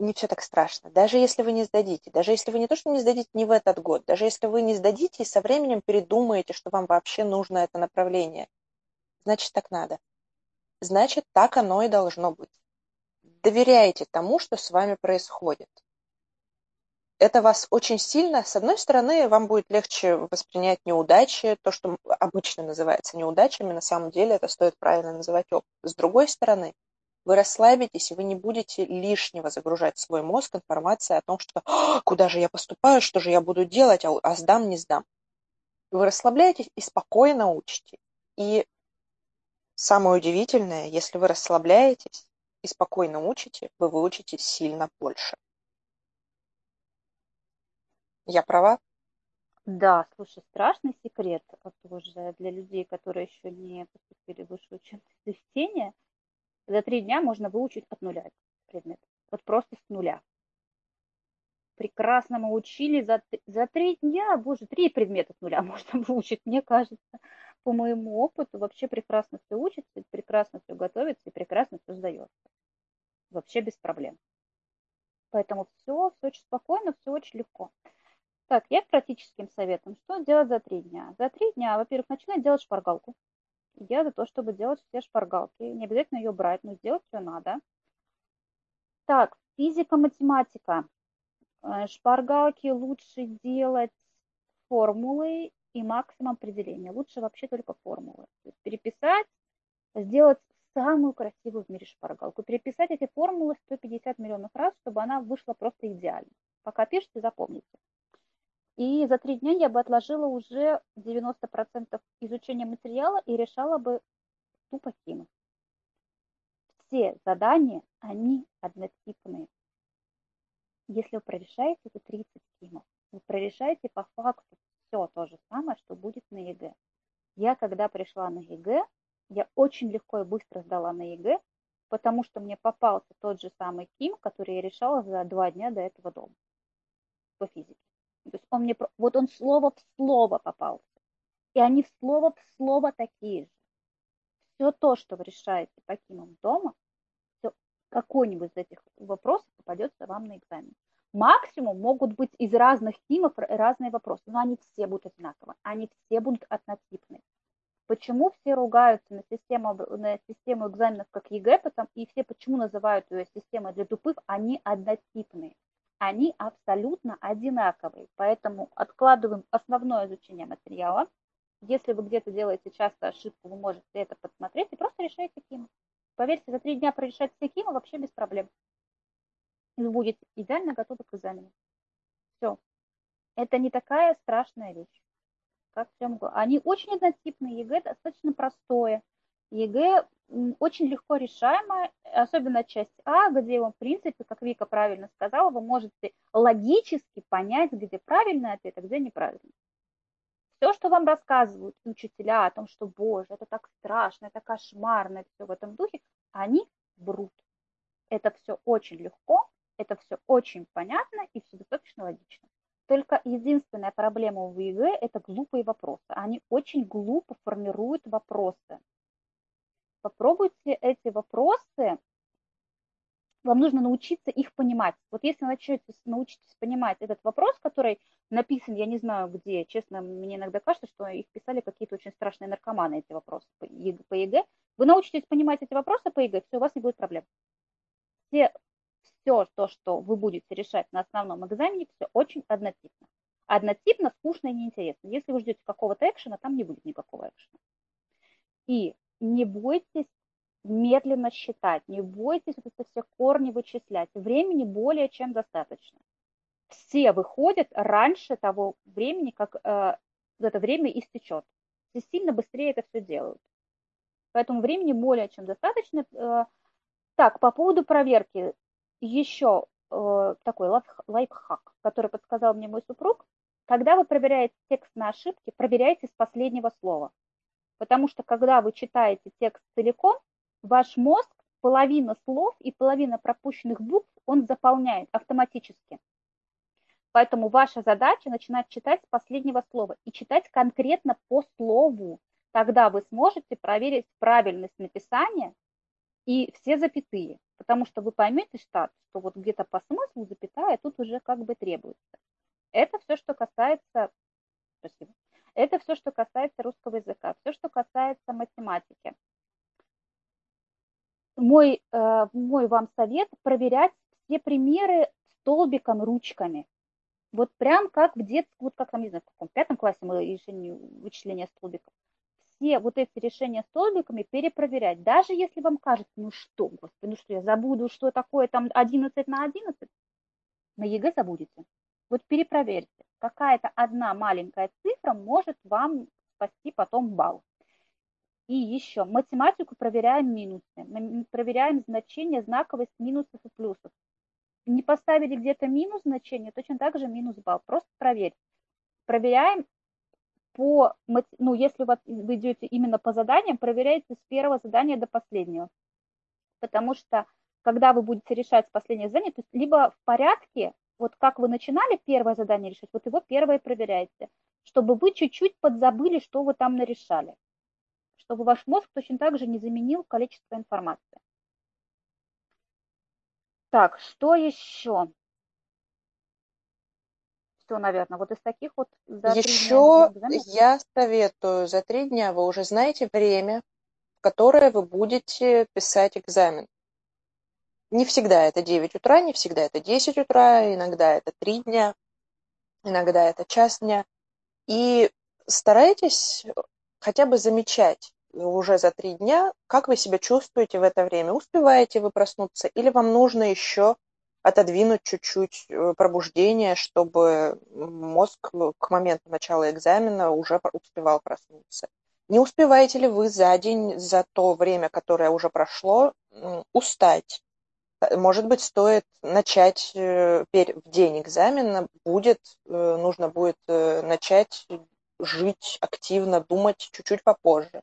не все так страшно. Даже если вы не сдадите, даже если вы не то, что не сдадите не в этот год, даже если вы не сдадите и со временем передумаете, что вам вообще нужно это направление, значит так надо значит, так оно и должно быть. Доверяйте тому, что с вами происходит. Это вас очень сильно, с одной стороны, вам будет легче воспринять неудачи, то, что обычно называется неудачами, на самом деле это стоит правильно называть опыт. С другой стороны, вы расслабитесь, и вы не будете лишнего загружать свой мозг информацией о том, что «А, куда же я поступаю, что же я буду делать, а, а сдам, не сдам. Вы расслабляетесь и спокойно учите. И Самое удивительное, если вы расслабляетесь и спокойно учите, вы выучитесь сильно больше. Я права? Да, слушай, страшный секрет тоже для людей, которые еще не поступили в высшее учебное заведение. За три дня можно выучить от нуля предмет. Вот просто с нуля. Прекрасно мы учили за, за три дня, боже, три предмета с нуля можно выучить, мне кажется по моему опыту вообще прекрасно все учится, прекрасно все готовится и прекрасно все сдается. Вообще без проблем. Поэтому все, все очень спокойно, все очень легко. Так, я к практическим советам. Что делать за три дня? За три дня, во-первых, начинать делать шпаргалку. Я за то, чтобы делать все шпаргалки. Не обязательно ее брать, но сделать все надо. Так, физика, математика. Э, шпаргалки лучше делать формулы и максимум определения. Лучше вообще только формулы. То есть переписать, сделать самую красивую в мире шпаргалку. Переписать эти формулы 150 миллионов раз, чтобы она вышла просто идеально. Пока пишете, запомните. И за три дня я бы отложила уже 90% изучения материала и решала бы тупо химию. Все задания, они однотипные. Если вы прорешаете, то 30 КИМов. Вы прорешаете по факту все то же самое, что будет на ЕГЭ. Я, когда пришла на ЕГЭ, я очень легко и быстро сдала на ЕГЭ, потому что мне попался тот же самый Ким, который я решала за два дня до этого дома по физике. То есть он мне, вот он слово в слово попался. И они слово в слово такие же. Все то, что вы решаете по Кимам дома, какой-нибудь из этих вопросов попадется вам на экзамен. Максимум могут быть из разных КИМов разные вопросы, но они все будут одинаковые, они все будут однотипные. Почему все ругаются на систему, на систему экзаменов как ЕГЭ, потому, и все почему называют ее системой для тупых, они однотипные. Они абсолютно одинаковые, поэтому откладываем основное изучение материала. Если вы где-то делаете часто ошибку, вы можете это подсмотреть и просто решаете кимы. Поверьте, за три дня прорешать все кимы вообще без проблем и вы будете идеально готовы к экзамену. Все. Это не такая страшная вещь, как всем Они очень однотипные, ЕГЭ достаточно простое. ЕГЭ очень легко решаемое, особенно часть А, где вам, в принципе, как Вика правильно сказала, вы можете логически понять, где правильный ответ, а где неправильный. Все, что вам рассказывают учителя о том, что, боже, это так страшно, это кошмарно, это все в этом духе, они врут. Это все очень легко, это все очень понятно и все достаточно логично. Только единственная проблема в ЕГЭ – это глупые вопросы. Они очень глупо формируют вопросы. попробуйте эти вопросы вам нужно научиться их понимать. Вот если начнете научитесь понимать этот вопрос, который написан, я не знаю где, честно, мне иногда кажется, что их писали какие-то очень страшные наркоманы, эти вопросы по ЕГЭ. Вы научитесь понимать эти вопросы по ЕГЭ, все, у вас не будет проблем. Все, все то, что вы будете решать на основном экзамене, все очень однотипно. Однотипно, скучно и неинтересно. Если вы ждете какого-то экшена, там не будет никакого экшена. И не бойтесь медленно считать, не бойтесь вот это все корни вычислять. Времени более чем достаточно. Все выходят раньше того времени, как э, это время истечет. Все сильно быстрее это все делают. Поэтому времени более чем достаточно. Э, так, по поводу проверки. Еще э, такой лайфхак, который подсказал мне мой супруг. Когда вы проверяете текст на ошибки, проверяйте с последнего слова. Потому что когда вы читаете текст целиком, ваш мозг половина слов и половина пропущенных букв он заполняет автоматически. Поэтому ваша задача начинать читать с последнего слова и читать конкретно по слову. Тогда вы сможете проверить правильность написания и все запятые. Потому что вы поймете, что, что вот где-то по смыслу запятая тут уже как бы требуется. Это все, что касается... Спасибо. Это все, что касается русского языка. Все, что касается математики мой, э, мой вам совет проверять все примеры столбиком ручками. Вот прям как в детстве, вот как там, не знаю, в каком пятом классе мы решение вычисления столбиков. Все вот эти решения столбиками перепроверять. Даже если вам кажется, ну что, господи, ну что, я забуду, что такое там 11 на 11, на ЕГЭ забудете. Вот перепроверьте. Какая-то одна маленькая цифра может вам спасти потом балл. И еще математику проверяем минусы. Мы проверяем значение знаковость минусов и плюсов. Не поставили где-то минус значение, точно так же минус балл. Просто проверь. Проверяем по, ну, если вы идете именно по заданиям, проверяйте с первого задания до последнего. Потому что, когда вы будете решать последнее задание, то есть либо в порядке, вот как вы начинали первое задание решать, вот его первое проверяйте, чтобы вы чуть-чуть подзабыли, что вы там нарешали чтобы ваш мозг точно так же не заменил количество информации. Так, что еще? Все, наверное, вот из таких вот... Еще я советую, за три дня вы уже знаете время, в которое вы будете писать экзамен. Не всегда это 9 утра, не всегда это 10 утра, иногда это 3 дня, иногда это час дня. И старайтесь хотя бы замечать уже за три дня, как вы себя чувствуете в это время? Успеваете вы проснуться или вам нужно еще отодвинуть чуть-чуть э, пробуждение, чтобы мозг к моменту начала экзамена уже успевал проснуться? Не успеваете ли вы за день, за то время, которое уже прошло, устать? Э, может быть, стоит начать э, в день экзамена, будет, нужно будет начать жить активно, думать чуть-чуть попозже.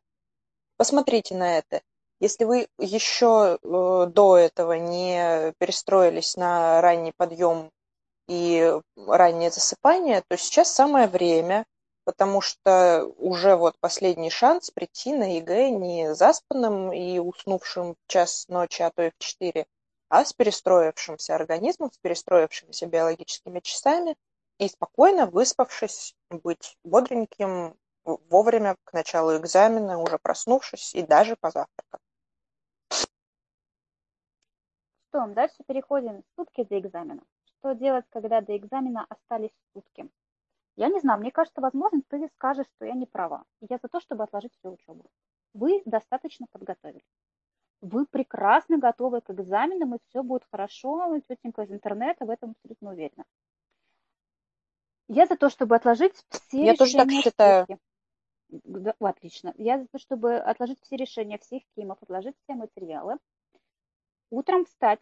Посмотрите на это. Если вы еще э, до этого не перестроились на ранний подъем и раннее засыпание, то сейчас самое время, потому что уже вот последний шанс прийти на ЕГЭ не заспанным и уснувшим в час ночи, а то и в четыре, а с перестроившимся организмом, с перестроившимися биологическими часами и спокойно выспавшись, быть бодреньким, вовремя к началу экзамена, уже проснувшись и даже позавтракав. Что, дальше переходим сутки до экзамена. Что делать, когда до экзамена остались сутки? Я не знаю, мне кажется, возможно, ты скажешь, что я не права. Я за то, чтобы отложить всю учебу. Вы достаточно подготовились. Вы прекрасно готовы к экзаменам, и все будет хорошо. Тетенька из интернета в этом абсолютно уверена. Я за то, чтобы отложить все Я тоже так считаю. Сутки. Да, отлично. Я за то, чтобы отложить все решения всех кимов, отложить все материалы. Утром встать,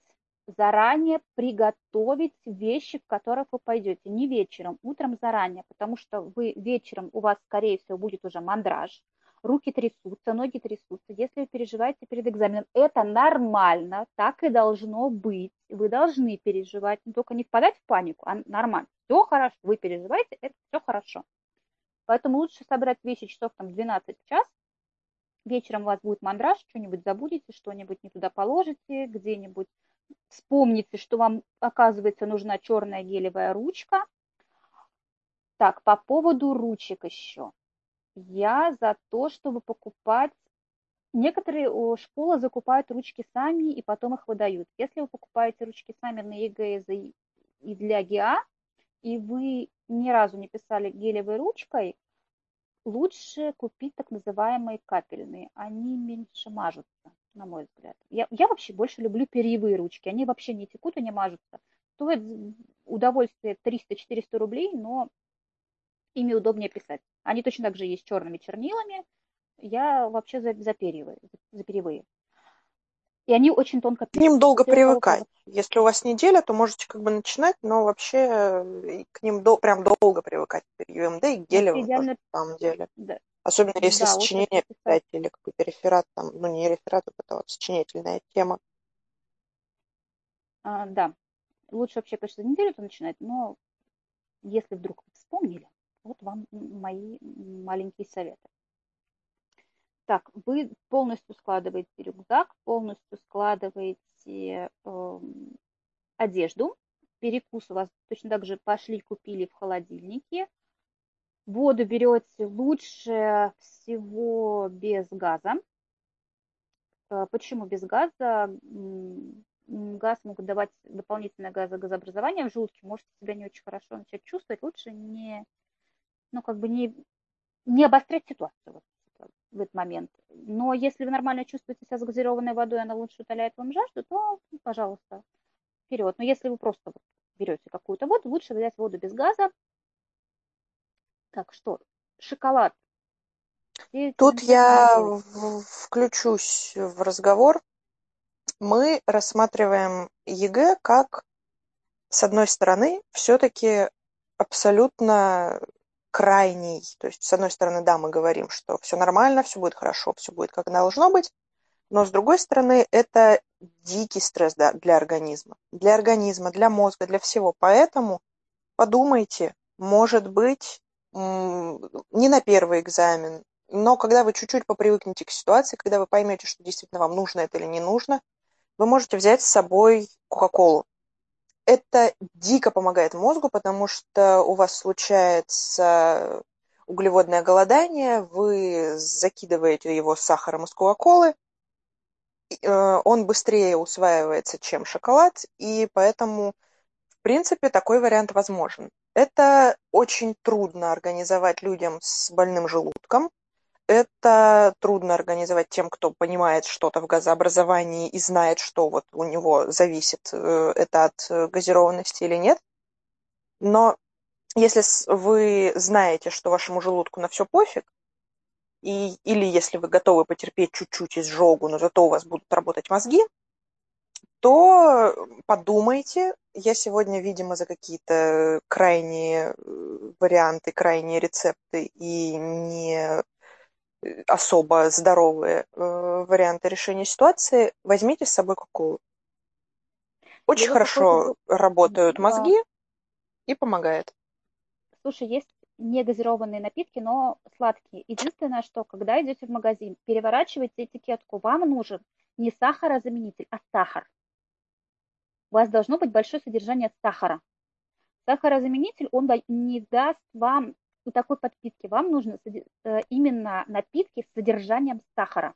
заранее приготовить вещи, в которых вы пойдете. Не вечером, утром заранее, потому что вы вечером, у вас, скорее всего, будет уже мандраж, руки трясутся, ноги трясутся. Если вы переживаете перед экзаменом, это нормально, так и должно быть. Вы должны переживать, не только не впадать в панику, а нормально. Все хорошо, вы переживаете, это все хорошо. Поэтому лучше собрать вещи часов там 12 в час, вечером у вас будет мандраж, что-нибудь забудете, что-нибудь не туда положите, где-нибудь вспомните, что вам, оказывается, нужна черная гелевая ручка. Так, по поводу ручек еще. Я за то, чтобы покупать Некоторые школы закупают ручки сами и потом их выдают. Если вы покупаете ручки сами на ЕГЭ и для ГИА, и вы ни разу не писали гелевой ручкой, лучше купить так называемые капельные. Они меньше мажутся, на мой взгляд. Я, я вообще больше люблю перьевые ручки. Они вообще не текут и не мажутся. Стоит удовольствие 300-400 рублей, но ими удобнее писать. Они точно так же есть черными чернилами, я вообще за, за, перьевые, за перьевые. И они очень тонко пишут. К ним долго Если привыкать. Если у вас неделя, то можете как бы начинать, но вообще э, к ним до, прям долго привыкать да и гелевым идеально... тоже, на самом деле. Да. Особенно если да, сочинение писать или какой-то реферат, там, ну не реферат, а это вот сочинительная тема. А, да. Лучше вообще, конечно, за неделю-то начинать, но если вдруг вспомнили, вот вам мои маленькие советы. Так, вы полностью складываете рюкзак, полностью складываете э, одежду. Перекус у вас точно так же пошли, купили в холодильнике. Воду берете лучше всего без газа. Э, почему без газа? Газ могут давать дополнительное газообразование в желудке, можете себя не очень хорошо начать чувствовать. Лучше не, ну, как бы не, не обострять ситуацию. В этот момент. Но если вы нормально чувствуете себя с газированной водой, она лучше утоляет вам жажду, то, ну, пожалуйста, вперед. Но если вы просто берете какую-то воду, лучше взять воду без газа. Так что, шоколад. Тут я включусь в разговор. Мы рассматриваем ЕГЭ как, с одной стороны, все-таки абсолютно крайний. То есть, с одной стороны, да, мы говорим, что все нормально, все будет хорошо, все будет как должно быть, но с другой стороны, это дикий стресс да, для организма. Для организма, для мозга, для всего. Поэтому подумайте, может быть, не на первый экзамен, но когда вы чуть-чуть попривыкнете к ситуации, когда вы поймете, что действительно вам нужно это или не нужно, вы можете взять с собой Кока-Колу это дико помогает мозгу, потому что у вас случается углеводное голодание, вы закидываете его сахаром из кока-колы, э, он быстрее усваивается, чем шоколад, и поэтому, в принципе, такой вариант возможен. Это очень трудно организовать людям с больным желудком, это трудно организовать тем, кто понимает что-то в газообразовании и знает, что вот у него зависит э, это от э, газированности или нет. Но если вы знаете, что вашему желудку на все пофиг, и, или если вы готовы потерпеть чуть-чуть изжогу, но зато у вас будут работать мозги, то подумайте. Я сегодня, видимо, за какие-то крайние э, варианты, крайние рецепты и не особо здоровые э, варианты решения ситуации, возьмите с собой кока Очень Я хорошо работают мозги да. и помогает. Слушай, есть негазированные напитки, но сладкие. Единственное, что когда идете в магазин, переворачивайте этикетку. Вам нужен не сахарозаменитель, а сахар. У вас должно быть большое содержание сахара. Сахарозаменитель, он не даст вам у такой подпитки вам нужно э, именно напитки с содержанием сахара.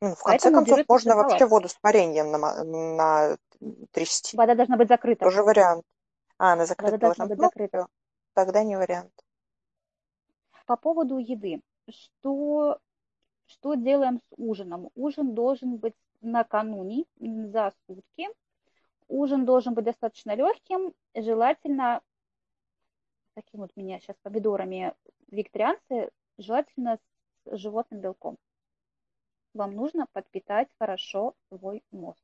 Ну, в конце Поэтому концов, можно вообще воду с вареньем на, на трясти. Вода должна быть закрыта. Тоже вариант. А, она закрыта Вода должна быть закрыта. Тогда не вариант. По поводу еды. Что, что делаем с ужином? Ужин должен быть накануне, за сутки. Ужин должен быть достаточно легким, желательно таким вот меня сейчас помидорами викторианцы, желательно с животным белком. Вам нужно подпитать хорошо свой мозг.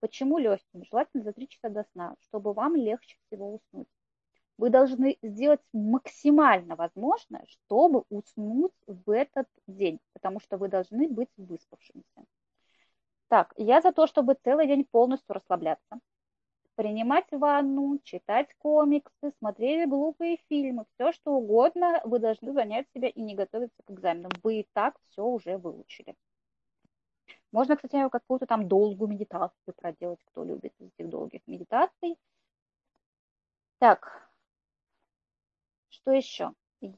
Почему легким? Желательно за 3 часа до сна, чтобы вам легче всего уснуть. Вы должны сделать максимально возможное, чтобы уснуть в этот день, потому что вы должны быть выспавшимися. Так, я за то, чтобы целый день полностью расслабляться, принимать ванну, читать комиксы, смотреть глупые фильмы, все что угодно, вы должны занять себя и не готовиться к экзаменам. Вы и так все уже выучили. Можно, кстати, какую-то там долгую медитацию проделать, кто любит из этих долгих медитаций. Так, что еще?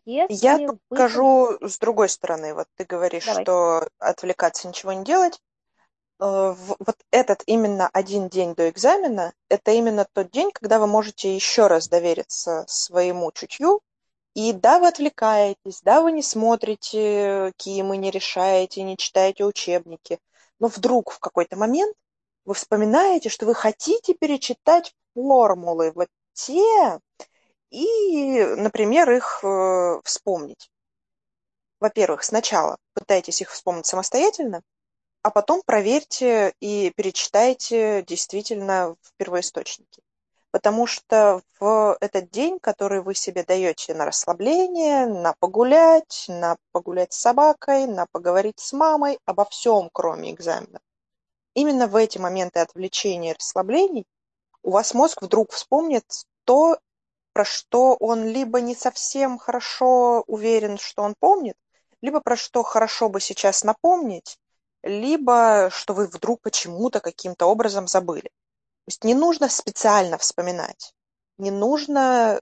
Если Я покажу вы... с другой стороны. Вот ты говоришь, Давай. что отвлекаться, ничего не делать. Э, вот этот именно один день до экзамена, это именно тот день, когда вы можете еще раз довериться своему чутью. И да, вы отвлекаетесь, да, вы не смотрите Кимы, не решаете, не читаете учебники. Но вдруг в какой-то момент вы вспоминаете, что вы хотите перечитать формулы, вот те, и, например, их э, вспомнить. Во-первых, сначала пытайтесь их вспомнить самостоятельно, а потом проверьте и перечитайте действительно в первоисточнике. Потому что в этот день, который вы себе даете на расслабление, на погулять, на погулять с собакой, на поговорить с мамой, обо всем, кроме экзамена, именно в эти моменты отвлечения и расслаблений у вас мозг вдруг вспомнит то, про что он либо не совсем хорошо уверен, что он помнит, либо про что хорошо бы сейчас напомнить, либо что вы вдруг почему-то каким-то образом забыли. То есть не нужно специально вспоминать, не нужно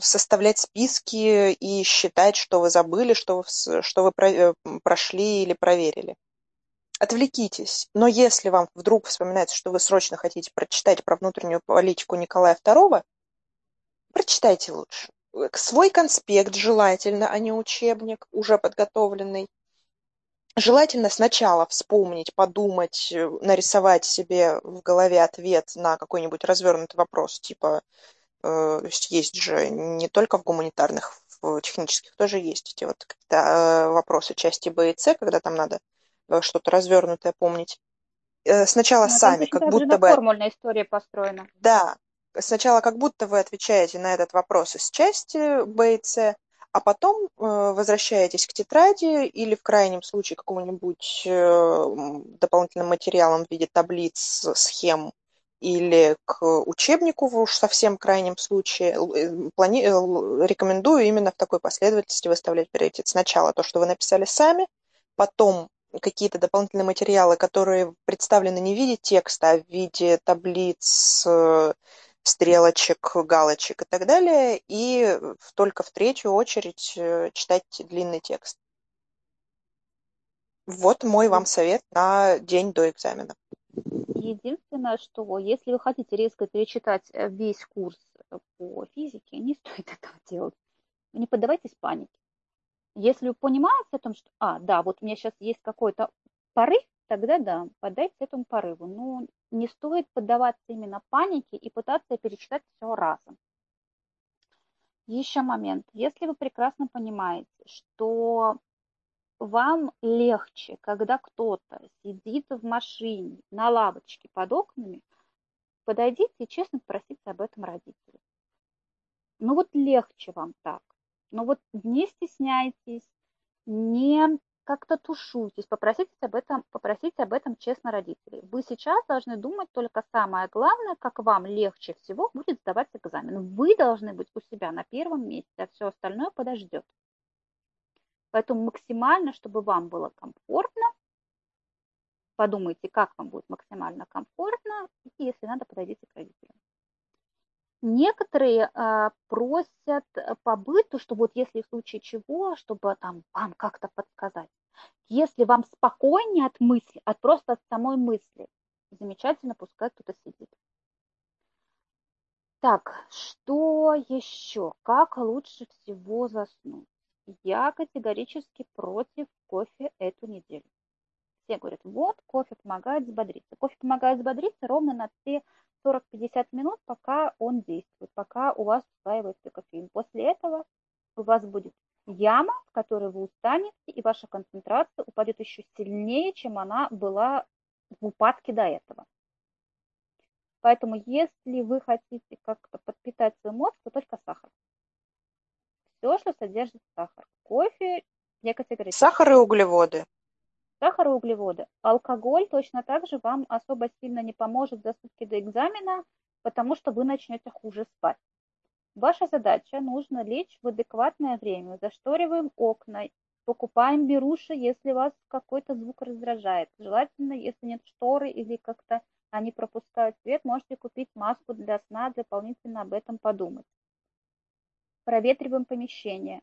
составлять списки и считать, что вы забыли, что вы, что вы э, прошли или проверили. Отвлекитесь. Но если вам вдруг вспоминается, что вы срочно хотите прочитать про внутреннюю политику Николая II, прочитайте лучше. Свой конспект желательно, а не учебник, уже подготовленный желательно сначала вспомнить, подумать, э, нарисовать себе в голове ответ на какой-нибудь развернутый вопрос, типа, э, есть же не только в гуманитарных, в технических тоже есть эти вот какие-то э, вопросы части Б и С, когда там надо что-то развернутое помнить. Сначала Но ну, сами, как будто бы... формульная история построена. Да, сначала как будто вы отвечаете на этот вопрос из части Б и С, а потом э, возвращаетесь к тетради или в крайнем случае какому-нибудь э, дополнительным материалам в виде таблиц, схем или к учебнику в уж совсем крайнем случае. Э, плани... Рекомендую именно в такой последовательности выставлять приоритет. Сначала то, что вы написали сами, потом какие-то дополнительные материалы, которые представлены не в виде текста, а в виде таблиц, стрелочек, галочек и так далее, и только в третью очередь э, читать длинный текст. Вот мой вам совет на день до экзамена. Единственное, что если вы хотите резко перечитать э, весь курс э, по физике, не стоит этого делать. Не поддавайтесь панике. Если вы понимаете о том, что, а, да, вот у меня сейчас есть какой-то порыв, тогда да, поддайтесь этому порыву. Но не стоит поддаваться именно панике и пытаться перечитать все разом. Еще момент. Если вы прекрасно понимаете, что вам легче, когда кто-то сидит в машине на лавочке под окнами, подойдите и честно спросите об этом родителей. Ну вот легче вам так. Но вот не стесняйтесь, не как-то тушуйтесь, попросите об этом, попросите об этом честно родителей. Вы сейчас должны думать только самое главное, как вам легче всего будет сдавать экзамен. Вы должны быть у себя на первом месте, а все остальное подождет. Поэтому максимально, чтобы вам было комфортно, подумайте, как вам будет максимально комфортно, и если надо, подойдите к родителям. Некоторые а, просят по быту, что вот если в случае чего, чтобы там вам как-то подсказать. Если вам спокойнее от мысли, от просто от самой мысли, замечательно, пускай кто-то сидит. Так, что еще? Как лучше всего заснуть? Я категорически против кофе эту неделю. Все говорят, вот, кофе помогает взбодриться. Кофе помогает взбодриться ровно на те 40-50 минут, пока он действует, пока у вас усваивается кофеин. После этого у вас будет яма, в которой вы устанете, и ваша концентрация упадет еще сильнее, чем она была в упадке до этого. Поэтому если вы хотите как-то подпитать свой мозг, то только сахар. Все, что содержит сахар. Кофе, я категорически. Сахар и углеводы. Сахар и углеводы. Алкоголь точно так же вам особо сильно не поможет за сутки до экзамена. потому что вы начнете хуже спать. Ваша задача, нужно лечь в адекватное время. Зашториваем окна, покупаем беруши, если вас какой-то звук раздражает. Желательно, если нет шторы или как-то они пропускают свет, можете купить маску для сна, дополнительно об этом подумать. Проветриваем помещение.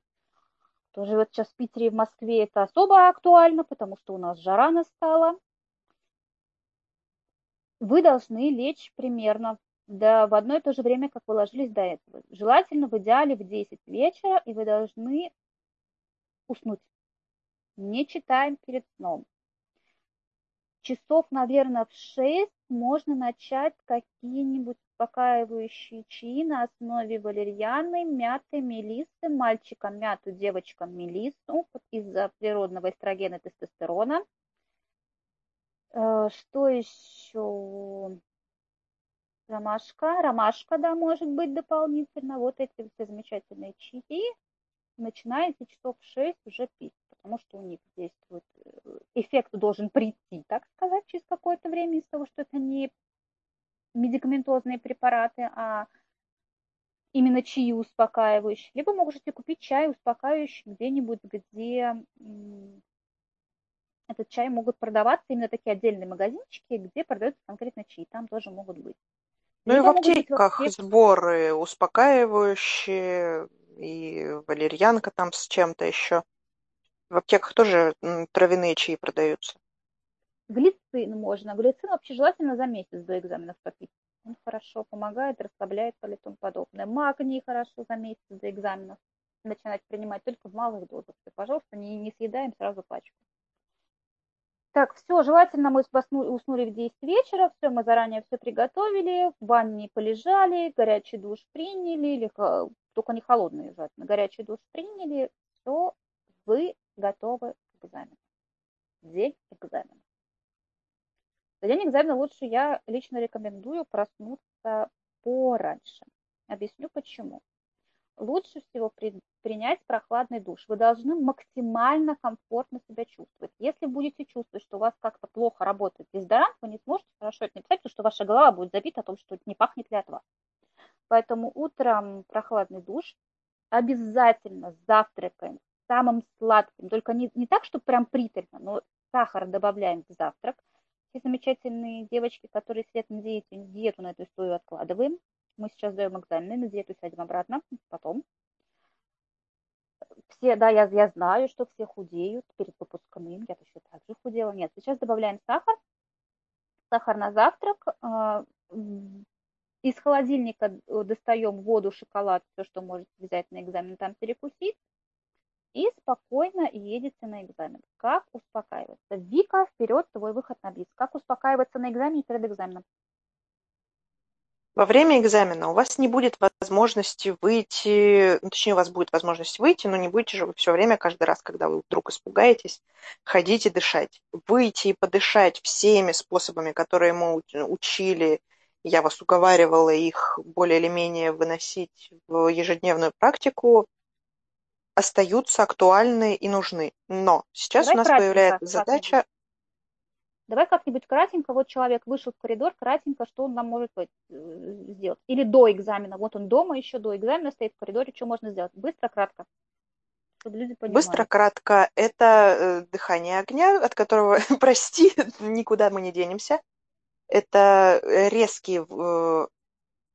Тоже вот сейчас в Питере и в Москве это особо актуально, потому что у нас жара настала. Вы должны лечь примерно да, в одно и то же время, как вы ложились до этого. Желательно в идеале в 10 вечера, и вы должны уснуть. Не читаем перед сном. Часов, наверное, в 6 можно начать какие-нибудь успокаивающие чаи на основе валерьяны, мяты, мелиссы, мальчикам мяту, девочкам мелиссу из-за природного эстрогена тестостерона. Э, что еще? ромашка, ромашка, да, может быть дополнительно. Вот эти все замечательные чаи начинаете часов 6 уже пить, потому что у них действует, э, эффект должен прийти, так сказать, через какое-то время из того, что это не медикаментозные препараты, а именно чаи успокаивающие. Либо можете купить чай успокаивающий где-нибудь, где этот чай могут продаваться именно такие отдельные магазинчики, где продаются конкретно чаи, там тоже могут быть. Ну и в аптеках сборы успокаивающие, и валерьянка там с чем-то еще. В аптеках тоже травяные чаи продаются. Глицин можно. Глицин вообще желательно за месяц до экзаменов попить. Он хорошо помогает, расслабляет и тому подобное. Магний хорошо за месяц до экзаменов начинать принимать только в малых дозах. И, пожалуйста, не, не съедаем сразу пачку. Так, все, желательно мы уснули в 10 вечера, все, мы заранее все приготовили, в ванне полежали, горячий душ приняли, или только не холодный желательно, горячий душ приняли, все, вы готовы к экзамену. День экзамена. За день экзамена лучше я лично рекомендую проснуться пораньше. Объясню почему лучше всего при, принять прохладный душ. Вы должны максимально комфортно себя чувствовать. Если будете чувствовать, что у вас как-то плохо работает дезодорант, вы не сможете хорошо это написать, потому что ваша голова будет забита о том, что не пахнет ли от вас. Поэтому утром прохладный душ. Обязательно завтракаем самым сладким. Только не, не так, что прям приторно, но сахар добавляем в завтрак. Все замечательные девочки, которые сидят на диете, диету на эту историю откладываем. Мы сейчас даем экзамены, на диету сядем обратно, потом. Все, да, я, я знаю, что все худеют перед выпускным. Я точно так же худела. Нет, сейчас добавляем сахар. Сахар на завтрак. А, из холодильника э, достаем воду, шоколад, все, что можете взять на экзамен, там перекусить. И спокойно едете на экзамен. Как успокаиваться? Вика, вперед, твой выход на бис. Как успокаиваться на экзамене перед экзаменом? Во время экзамена у вас не будет возможности выйти, ну, точнее, у вас будет возможность выйти, но не будете же вы все время, каждый раз, когда вы вдруг испугаетесь, ходить и дышать. Выйти и подышать всеми способами, которые мы учили, я вас уговаривала их более или менее выносить в ежедневную практику, остаются актуальны и нужны. Но сейчас Давай у нас появляется задача Давай как-нибудь кратенько, вот человек вышел в коридор, кратенько, что он нам может э, сделать? Или до экзамена, вот он дома еще до экзамена стоит в коридоре, что можно сделать? Быстро, кратко. Быстро, кратко. Это э, дыхание огня, от которого, прости, никуда мы не денемся. Это резкие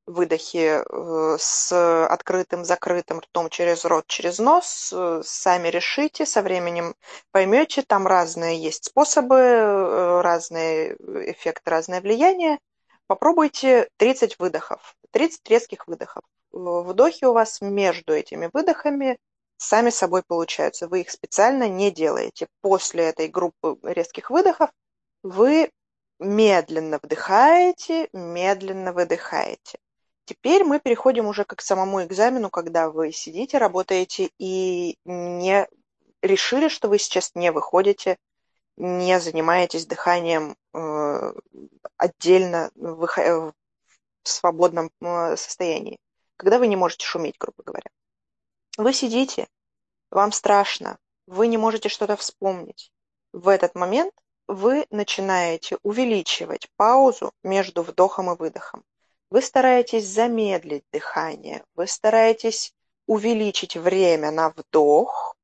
выдохи э, с открытым, закрытым ртом через рот, через нос. Э, сами решите, со временем поймете, там разные есть способы, э, разные эффекты, разное влияние. Попробуйте 30 выдохов, 30 резких выдохов. Вдохи у вас между этими выдохами сами собой получаются. Вы их специально не делаете. После этой группы резких выдохов вы медленно вдыхаете, медленно выдыхаете. Теперь мы переходим уже к самому экзамену, когда вы сидите, работаете и не решили, что вы сейчас не выходите, не занимаетесь дыханием э, отдельно в, в свободном э, состоянии, когда вы не можете шуметь, грубо говоря. Вы сидите, вам страшно, вы не можете что-то вспомнить. В этот момент вы начинаете увеличивать паузу между вдохом и выдохом вы стараетесь замедлить дыхание, вы стараетесь увеличить время на вдох,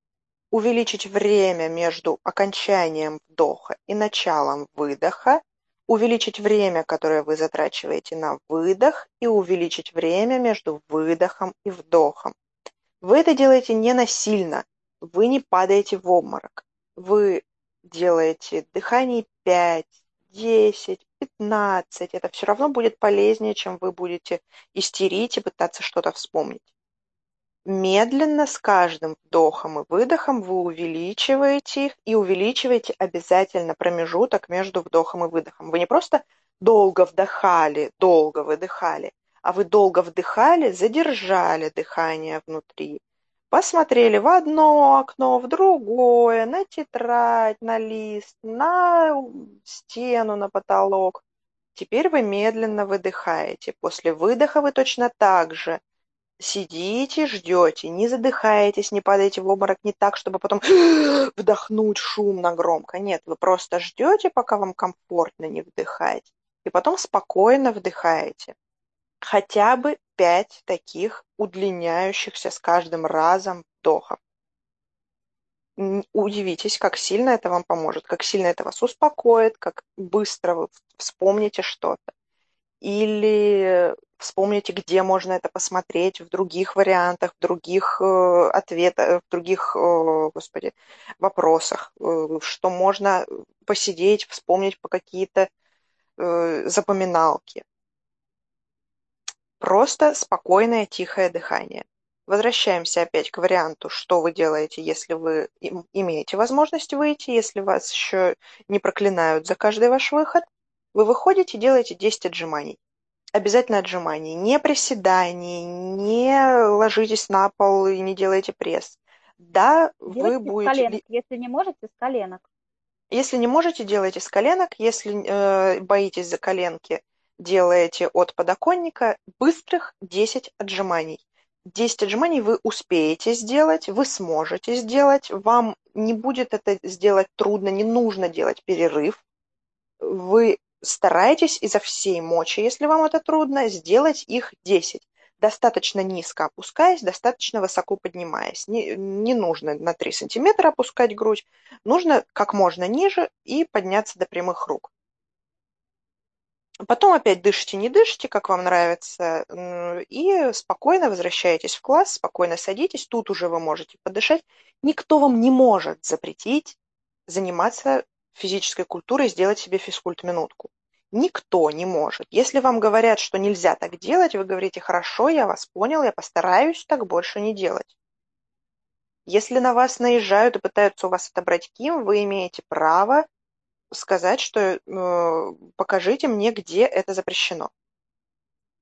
увеличить время между окончанием вдоха и началом выдоха, увеличить время, которое вы затрачиваете на выдох, и увеличить время между выдохом и вдохом. Вы это делаете не насильно, вы не падаете в обморок. Вы делаете дыхание 5, 10, 15. Это все равно будет полезнее, чем вы будете истерить и пытаться что-то вспомнить. Медленно с каждым вдохом и выдохом вы увеличиваете их и увеличиваете обязательно промежуток между вдохом и выдохом. Вы не просто долго вдыхали, долго выдыхали, а вы долго вдыхали, задержали дыхание внутри, посмотрели в одно окно, в другое, на тетрадь, на лист, на стену, на потолок. Теперь вы медленно выдыхаете. После выдоха вы точно так же сидите, ждете, не задыхаетесь, не падаете в обморок не так, чтобы потом вдохнуть шумно, громко. Нет, вы просто ждете, пока вам комфортно не вдыхать, и потом спокойно вдыхаете. Хотя бы пять таких удлиняющихся с каждым разом вдохов. Удивитесь, как сильно это вам поможет, как сильно это вас успокоит, как быстро вы вспомните что-то. Или вспомните, где можно это посмотреть в других вариантах, в других э, ответах, в других, э, господи, вопросах, э, что можно посидеть, вспомнить по какие-то э, запоминалки. Просто спокойное, тихое дыхание. Возвращаемся опять к варианту, что вы делаете, если вы имеете возможность выйти, если вас еще не проклинают за каждый ваш выход. Вы выходите, делаете 10 отжиманий обязательно отжиманий. Не приседаний, не ложитесь на пол и не делайте пресс. Да, Делайте вы будете... коленок. Если не можете, с коленок. Если не можете, делайте с коленок. Если э, боитесь за коленки, делаете от подоконника быстрых 10 отжиманий. 10 отжиманий вы успеете сделать, вы сможете сделать, вам не будет это сделать трудно, не нужно делать перерыв. Вы Старайтесь изо всей мочи, если вам это трудно, сделать их 10. Достаточно низко опускаясь, достаточно высоко поднимаясь. Не, не нужно на 3 сантиметра опускать грудь, нужно как можно ниже и подняться до прямых рук. Потом опять дышите, не дышите, как вам нравится, и спокойно возвращаетесь в класс, спокойно садитесь, тут уже вы можете подышать. Никто вам не может запретить заниматься физической культурой сделать себе физкульт-минутку. Никто не может. Если вам говорят, что нельзя так делать, вы говорите, хорошо, я вас понял, я постараюсь так больше не делать. Если на вас наезжают и пытаются у вас отобрать ким, вы имеете право сказать, что э, покажите мне, где это запрещено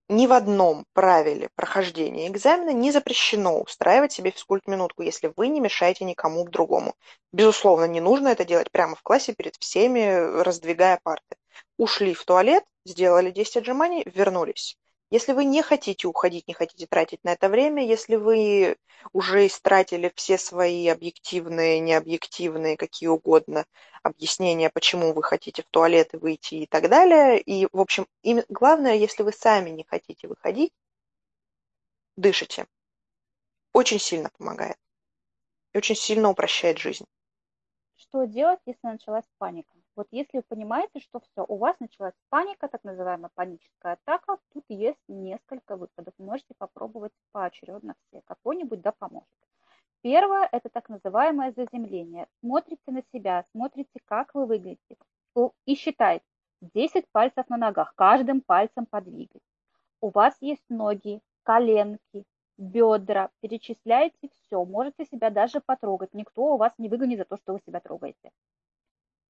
ни в одном правиле прохождения экзамена не запрещено устраивать себе физкульт-минутку, если вы не мешаете никому другому. Безусловно, не нужно это делать прямо в классе перед всеми, раздвигая парты. Ушли в туалет, сделали 10 отжиманий, вернулись. Если вы не хотите уходить, не хотите тратить на это время, если вы уже истратили все свои объективные, необъективные, какие угодно объяснения, почему вы хотите в туалет выйти и так далее, и, в общем, им, главное, если вы сами не хотите выходить, дышите. Очень сильно помогает. Очень сильно упрощает жизнь. Что делать, если началась паника? Вот если вы понимаете, что все, у вас началась паника, так называемая паническая атака, тут есть несколько выходов. Можете попробовать поочередно все. Какой-нибудь да поможет. Первое – это так называемое заземление. Смотрите на себя, смотрите, как вы выглядите. И считайте 10 пальцев на ногах, каждым пальцем подвигать. У вас есть ноги, коленки, бедра, перечисляете все, можете себя даже потрогать. Никто у вас не выгонит за то, что вы себя трогаете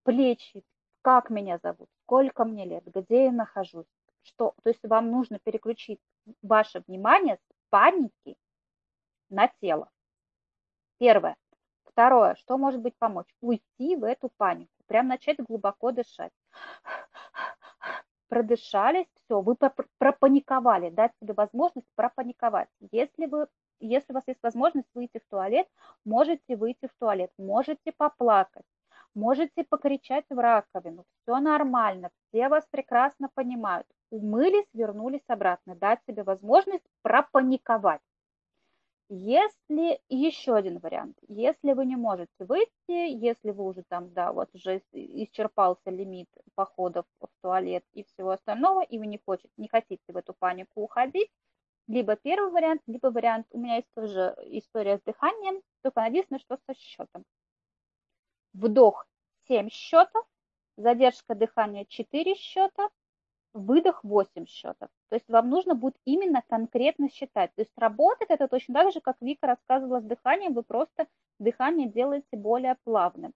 плечи, как меня зовут, сколько мне лет, где я нахожусь, что, то есть вам нужно переключить ваше внимание с паники на тело. Первое. Второе, что может быть помочь? Уйти в эту панику, прям начать глубоко дышать. Продышались, все, вы пропаниковали, дать себе возможность пропаниковать. Если вы если у вас есть возможность выйти в туалет, можете выйти в туалет, можете поплакать, Можете покричать в раковину, все нормально, все вас прекрасно понимают. умылись, вернулись обратно, дать себе возможность пропаниковать. Если еще один вариант, если вы не можете выйти, если вы уже там, да, вот уже исчерпался лимит походов в туалет и всего остального, и вы не, хотите, не хотите в эту панику уходить, либо первый вариант, либо вариант, у меня есть тоже история с дыханием, только единственное, что со счетом. Вдох 7 счетов, задержка дыхания 4 счета, выдох 8 счетов. То есть вам нужно будет именно конкретно считать. То есть работает это точно так же, как Вика рассказывала с дыханием, вы просто дыхание делаете более плавным.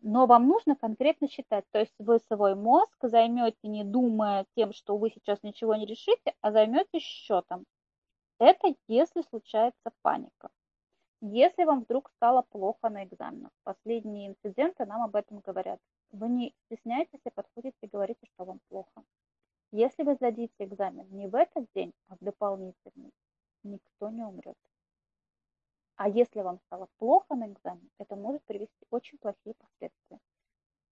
Но вам нужно конкретно считать. То есть вы свой мозг займете не думая тем, что вы сейчас ничего не решите, а займете счетом. Это если случается паника. Если вам вдруг стало плохо на экзаменах, последние инциденты нам об этом говорят. Вы не стесняйтесь и подходите и говорите, что вам плохо. Если вы сдадите экзамен не в этот день, а в дополнительный, никто не умрет. А если вам стало плохо на экзамен, это может привести очень плохие последствия.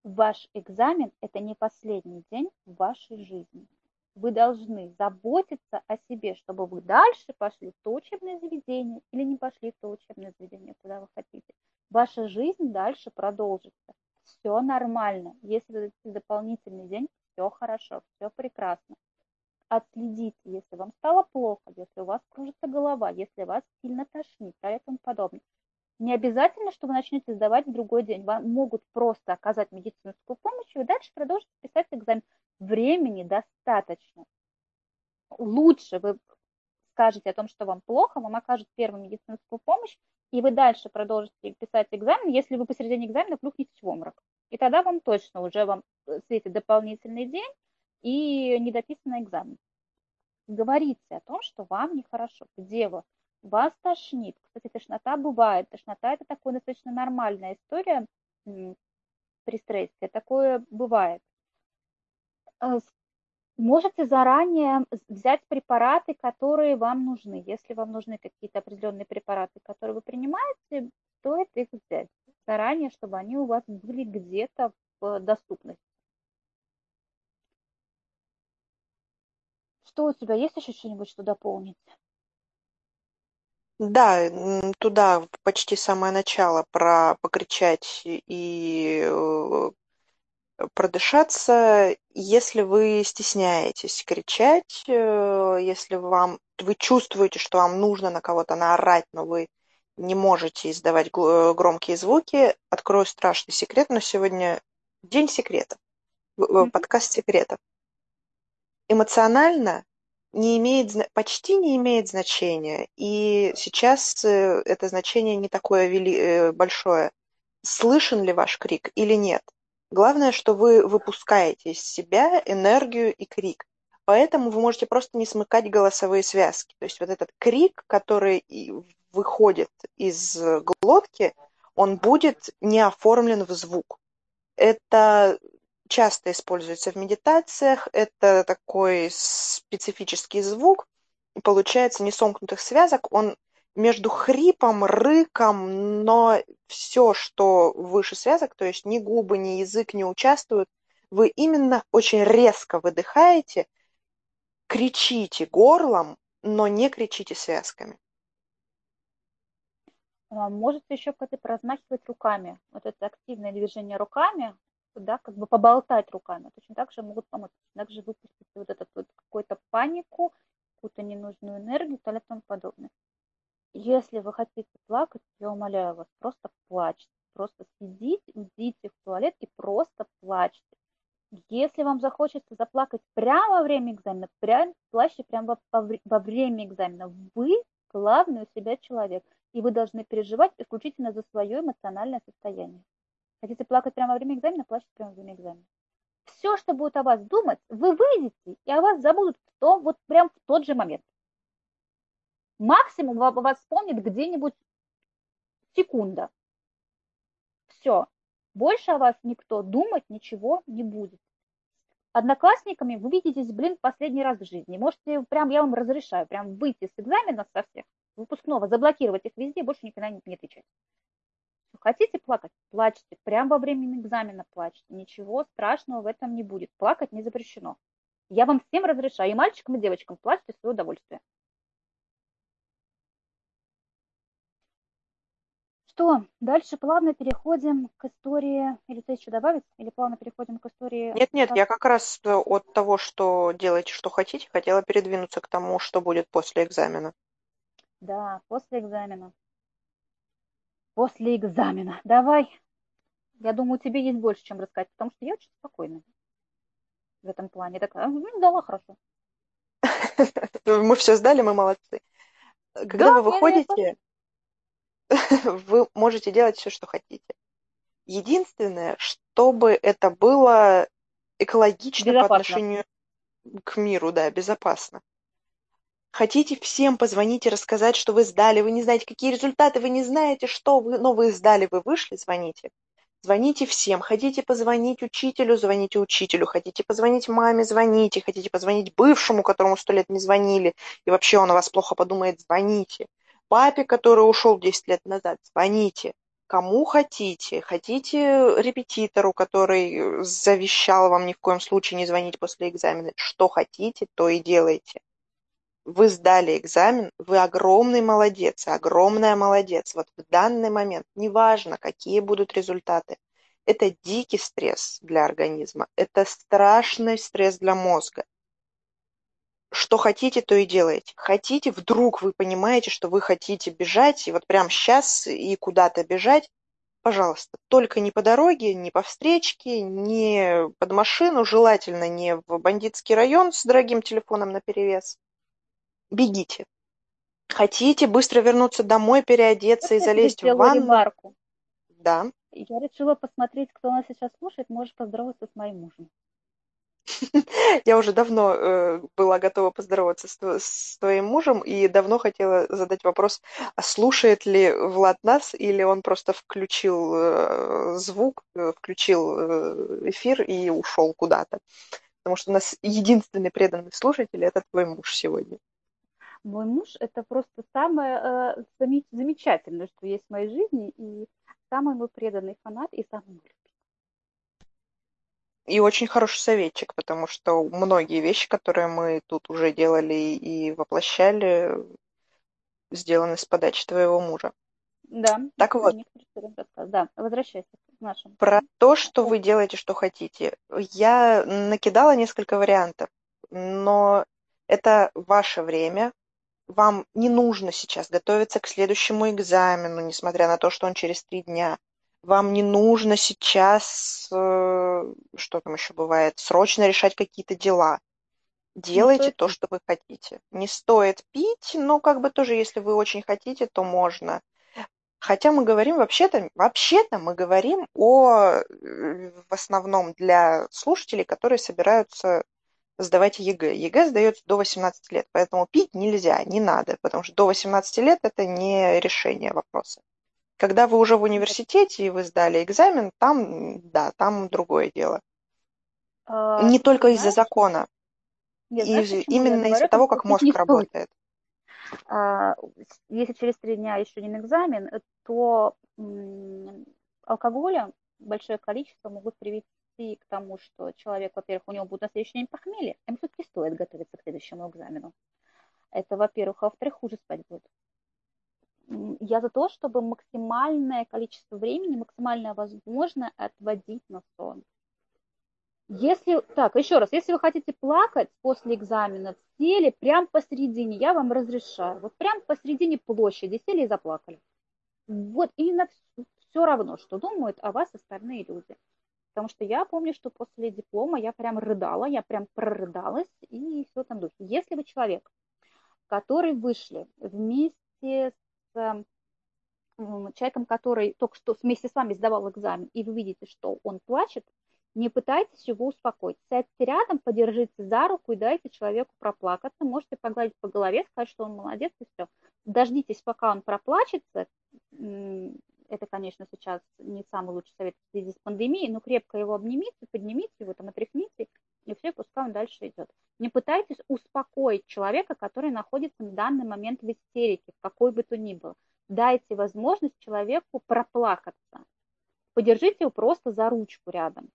Ваш экзамен – это не последний день в вашей жизни. Вы должны заботиться о себе, чтобы вы дальше пошли в то учебное заведение или не пошли в то учебное заведение, куда вы хотите. Ваша жизнь дальше продолжится. Все нормально. Если вы дополнительный день, все хорошо, все прекрасно. Отследите, если вам стало плохо, если у вас кружится голова, если вас сильно тошнит и тому подобное. Не обязательно, что вы начнете сдавать в другой день. Вам могут просто оказать медицинскую помощь, и дальше продолжите писать экзамен. Времени достаточно. Лучше вы скажете о том, что вам плохо, вам окажут первую медицинскую помощь, и вы дальше продолжите писать экзамен, если вы посередине экзамена плюхнетесь в обморок. И тогда вам точно уже вам э, светит дополнительный день и недописанный экзамен. Говорите о том, что вам нехорошо, где вы. Вас тошнит. Кстати, тошнота бывает. Тошнота – это такая достаточно нормальная история при стрессе. Такое бывает. Э, можете заранее взять препараты, которые вам нужны. Если вам нужны какие-то определенные препараты, которые вы принимаете, стоит их взять заранее, чтобы они у вас были где-то в доступности. Что у тебя есть еще что-нибудь, что дополнить? Да, туда почти самое начало про покричать и э, продышаться. Если вы стесняетесь кричать, э, если вам вы чувствуете, что вам нужно на кого-то наорать, но вы не можете издавать э, громкие звуки, открою страшный секрет, но сегодня день секретов, mm-hmm. подкаст секретов. Эмоционально не имеет, почти не имеет значения, и сейчас э, это значение не такое вели, большое. Слышен ли ваш крик или нет? Главное, что вы выпускаете из себя энергию и крик. Поэтому вы можете просто не смыкать голосовые связки. То есть вот этот крик, который выходит из глотки, он будет не оформлен в звук. Это часто используется в медитациях, это такой специфический звук, получается не сомкнутых связок, он между хрипом, рыком, но все, что выше связок, то есть ни губы, ни язык не участвуют, вы именно очень резко выдыхаете, кричите горлом, но не кричите связками. А, можете еще как-то размахивать руками. Вот это активное движение руками, да, как бы поболтать руками. Точно так же могут помочь. Точно так же выпустить вот эту вот какую-то панику, какую-то ненужную энергию и тому подобное. Если вы хотите плакать, я умоляю вас, просто плачьте. Просто сидите, идите в туалет и просто плачьте. Если вам захочется заплакать прямо во время экзамена, прям плачьте прямо во, во время экзамена. Вы главный у себя человек и вы должны переживать исключительно за свое эмоциональное состояние. Хотите плакать прямо во время экзамена, плачьте прямо во время экзамена. Все, что будет о вас думать, вы выйдете, и о вас забудут в том, вот прям в тот же момент. Максимум вас вспомнит где-нибудь секунда. Все. Больше о вас никто думать ничего не будет. Одноклассниками вы видитесь, блин, последний раз в жизни. Можете, прям я вам разрешаю, прям выйти с экзамена со всех выпускного, заблокировать их везде, больше никогда не, не отвечать. Хотите плакать? Плачьте. Прямо во время экзамена плачьте. Ничего страшного в этом не будет. Плакать не запрещено. Я вам всем разрешаю, и мальчикам, и девочкам, плачьте в свое удовольствие. Что, дальше плавно переходим к истории, или ты еще добавить, или плавно переходим к истории? Нет, нет, я как раз э, от того, что делаете, что хотите, хотела передвинуться к тому, что будет после экзамена. Да, после экзамена. После экзамена. Давай. Я думаю, тебе есть больше, чем рассказать, потому что я очень спокойна в этом плане. Такая, ну, сдала хорошо. Мы все сдали, мы молодцы. Когда вы выходите, вы можете делать все, что хотите. Единственное, чтобы это было экологично по отношению к миру, да, безопасно. Хотите всем позвонить и рассказать, что вы сдали, вы не знаете, какие результаты, вы не знаете, что вы, но вы сдали, вы вышли, звоните. Звоните всем. Хотите позвонить учителю, звоните учителю. Хотите позвонить маме, звоните. Хотите позвонить бывшему, которому сто лет не звонили, и вообще он о вас плохо подумает, звоните папе, который ушел 10 лет назад, звоните. Кому хотите. Хотите репетитору, который завещал вам ни в коем случае не звонить после экзамена. Что хотите, то и делайте. Вы сдали экзамен, вы огромный молодец, огромная молодец. Вот в данный момент, неважно, какие будут результаты, это дикий стресс для организма, это страшный стресс для мозга что хотите, то и делаете. Хотите, вдруг вы понимаете, что вы хотите бежать, и вот прямо сейчас и куда-то бежать, пожалуйста, только не по дороге, не по встречке, не под машину, желательно не в бандитский район с дорогим телефоном на перевес. Бегите. Хотите быстро вернуться домой, переодеться и залезть в ванну? Ремарку. Да. Я решила посмотреть, кто нас сейчас слушает. Можешь поздороваться с моим мужем. Я уже давно э, была готова поздороваться с, с твоим мужем и давно хотела задать вопрос, а слушает ли Влад нас или он просто включил э, звук, э, включил э, эфир и ушел куда-то. Потому что у нас единственный преданный слушатель это твой муж сегодня. Мой муж это просто самое э, замечательное, что есть в моей жизни, и самый мой преданный фанат и самый мой и очень хороший советчик, потому что многие вещи, которые мы тут уже делали и воплощали, сделаны с подачи твоего мужа. Да. Так вот. Да, возвращайся к нашему. Про то, что вы делаете, что хотите. Я накидала несколько вариантов, но это ваше время. Вам не нужно сейчас готовиться к следующему экзамену, несмотря на то, что он через три дня вам не нужно сейчас, э, что там еще бывает, срочно решать какие-то дела. Делайте то, что вы хотите. Не стоит пить, но как бы тоже, если вы очень хотите, то можно. Хотя мы говорим вообще-то, вообще-то мы говорим о, э, в основном для слушателей, которые собираются сдавать ЕГЭ. ЕГЭ сдается до 18 лет, поэтому пить нельзя, не надо, потому что до 18 лет это не решение вопроса. Когда вы уже в университете и вы сдали экзамен, там, да, там другое дело. А, не только из-за закона. Нет, знаешь, именно из-за того, как мозг работает. А, если через три дня еще не экзамен, то алкоголя большое количество могут привести к тому, что человек, во-первых, у него будет на следующий день похмелье, ему все-таки стоит готовиться к следующему экзамену. Это, во-первых. А во-вторых, хуже спать будет я за то, чтобы максимальное количество времени, максимально возможно отводить на сон. Если, так, еще раз, если вы хотите плакать после экзамена, сели прямо посередине, я вам разрешаю. Вот прямо посередине площади сели и заплакали. Вот именно все равно, что думают о вас остальные люди. Потому что я помню, что после диплома я прям рыдала, я прям прорыдалась и все там духе. Если вы человек, который вышли вместе с человеком, который только что вместе с вами сдавал экзамен, и вы видите, что он плачет, не пытайтесь его успокоить. Сядьте рядом, подержите за руку и дайте человеку проплакаться. Можете погладить по голове, сказать, что он молодец, и все. Дождитесь, пока он проплачется. Это, конечно, сейчас не самый лучший совет в связи с пандемией, но крепко его обнимите, поднимите его, там, отряхните, и все, пускай он дальше идет. Не пытайтесь успокоить человека, который находится в данный момент в истерике, в какой бы то ни было. Дайте возможность человеку проплакаться. Подержите его просто за ручку рядом.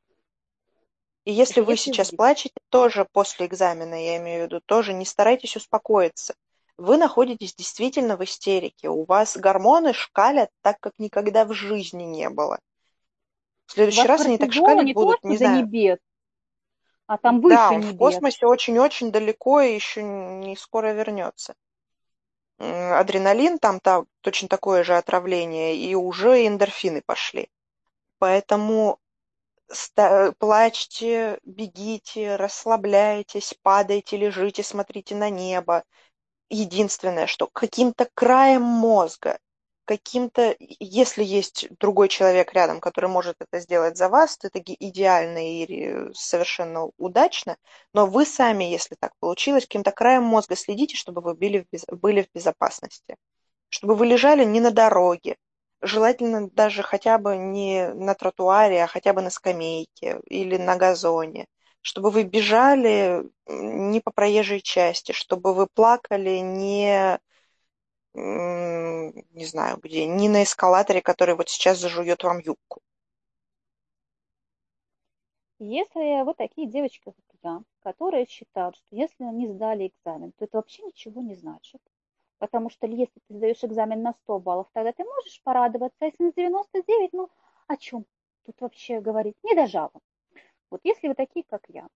И если Это вы если сейчас вы. плачете, тоже после экзамена, я имею в виду, тоже не старайтесь успокоиться. Вы находитесь действительно в истерике. У вас гормоны шкалят так, как никогда в жизни не было. В следующий раз они так шкалить не будут, не знаю. небес, а там Да, выше он в небес. космосе очень-очень далеко и еще не скоро вернется. Адреналин там, там точно такое же отравление, и уже эндорфины пошли. Поэтому плачьте, бегите, расслабляйтесь, падайте, лежите, смотрите на небо. Единственное, что каким-то краем мозга, каким-то, если есть другой человек рядом, который может это сделать за вас, то это идеально и совершенно удачно, но вы сами, если так получилось, каким-то краем мозга следите, чтобы вы были в, без- были в безопасности, чтобы вы лежали не на дороге, желательно даже хотя бы не на тротуаре, а хотя бы на скамейке или на газоне, чтобы вы бежали не по проезжей части, чтобы вы плакали не, не знаю где, не на эскалаторе, который вот сейчас зажует вам юбку. Если вы такие девочки, как я, которые считают, что если они сдали экзамен, то это вообще ничего не значит. Потому что если ты сдаешь экзамен на 100 баллов, тогда ты можешь порадоваться, а если на 99, ну о чем тут вообще говорить? Не до жалоб. Вот если вы такие, как я,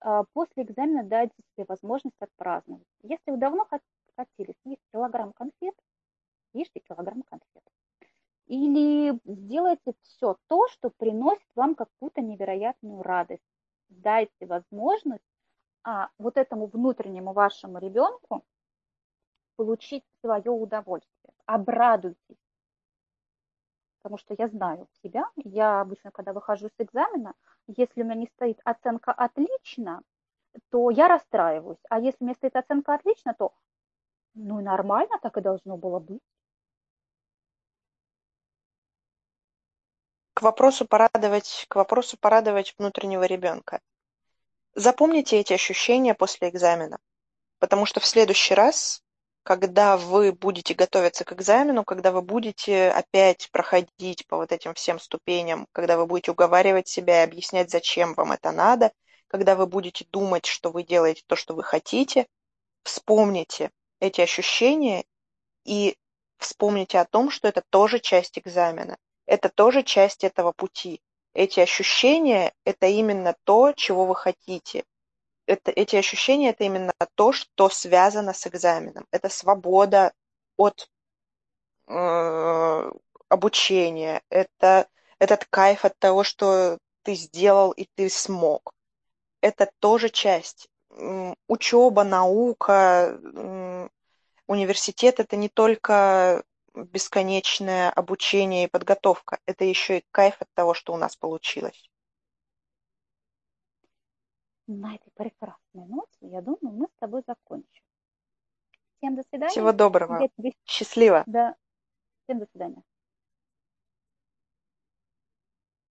а, после экзамена дайте себе возможность отпраздновать. Если вы давно хотели съесть килограмм конфет, ешьте килограмм конфет. Или сделайте все то, что приносит вам какую-то невероятную радость. Дайте возможность а, вот этому внутреннему вашему ребенку получить свое удовольствие. Обрадуйтесь. Потому что я знаю себя. Я обычно, когда выхожу с экзамена, если у меня не стоит оценка отлично, то я расстраиваюсь. А если у меня стоит оценка отлично, то ну и нормально, так и должно было быть. К вопросу порадовать, к вопросу порадовать внутреннего ребенка. Запомните эти ощущения после экзамена, потому что в следующий раз, когда вы будете готовиться к экзамену, когда вы будете опять проходить по вот этим всем ступеням, когда вы будете уговаривать себя и объяснять, зачем вам это надо, когда вы будете думать, что вы делаете то, что вы хотите, вспомните эти ощущения и вспомните о том, что это тоже часть экзамена, это тоже часть этого пути. Эти ощущения – это именно то, чего вы хотите. Это, эти ощущения – это именно то, что связано с экзаменом. Это свобода от э, обучения, это этот кайф от того, что ты сделал и ты смог. Это тоже часть. Учеба, наука, университет – это не только бесконечное обучение и подготовка, это еще и кайф от того, что у нас получилось. На этой прекрасной ноте, я думаю, мы с тобой закончим. Всем до свидания. Всего доброго. Тебе... Счастливо. Да. Всем до свидания.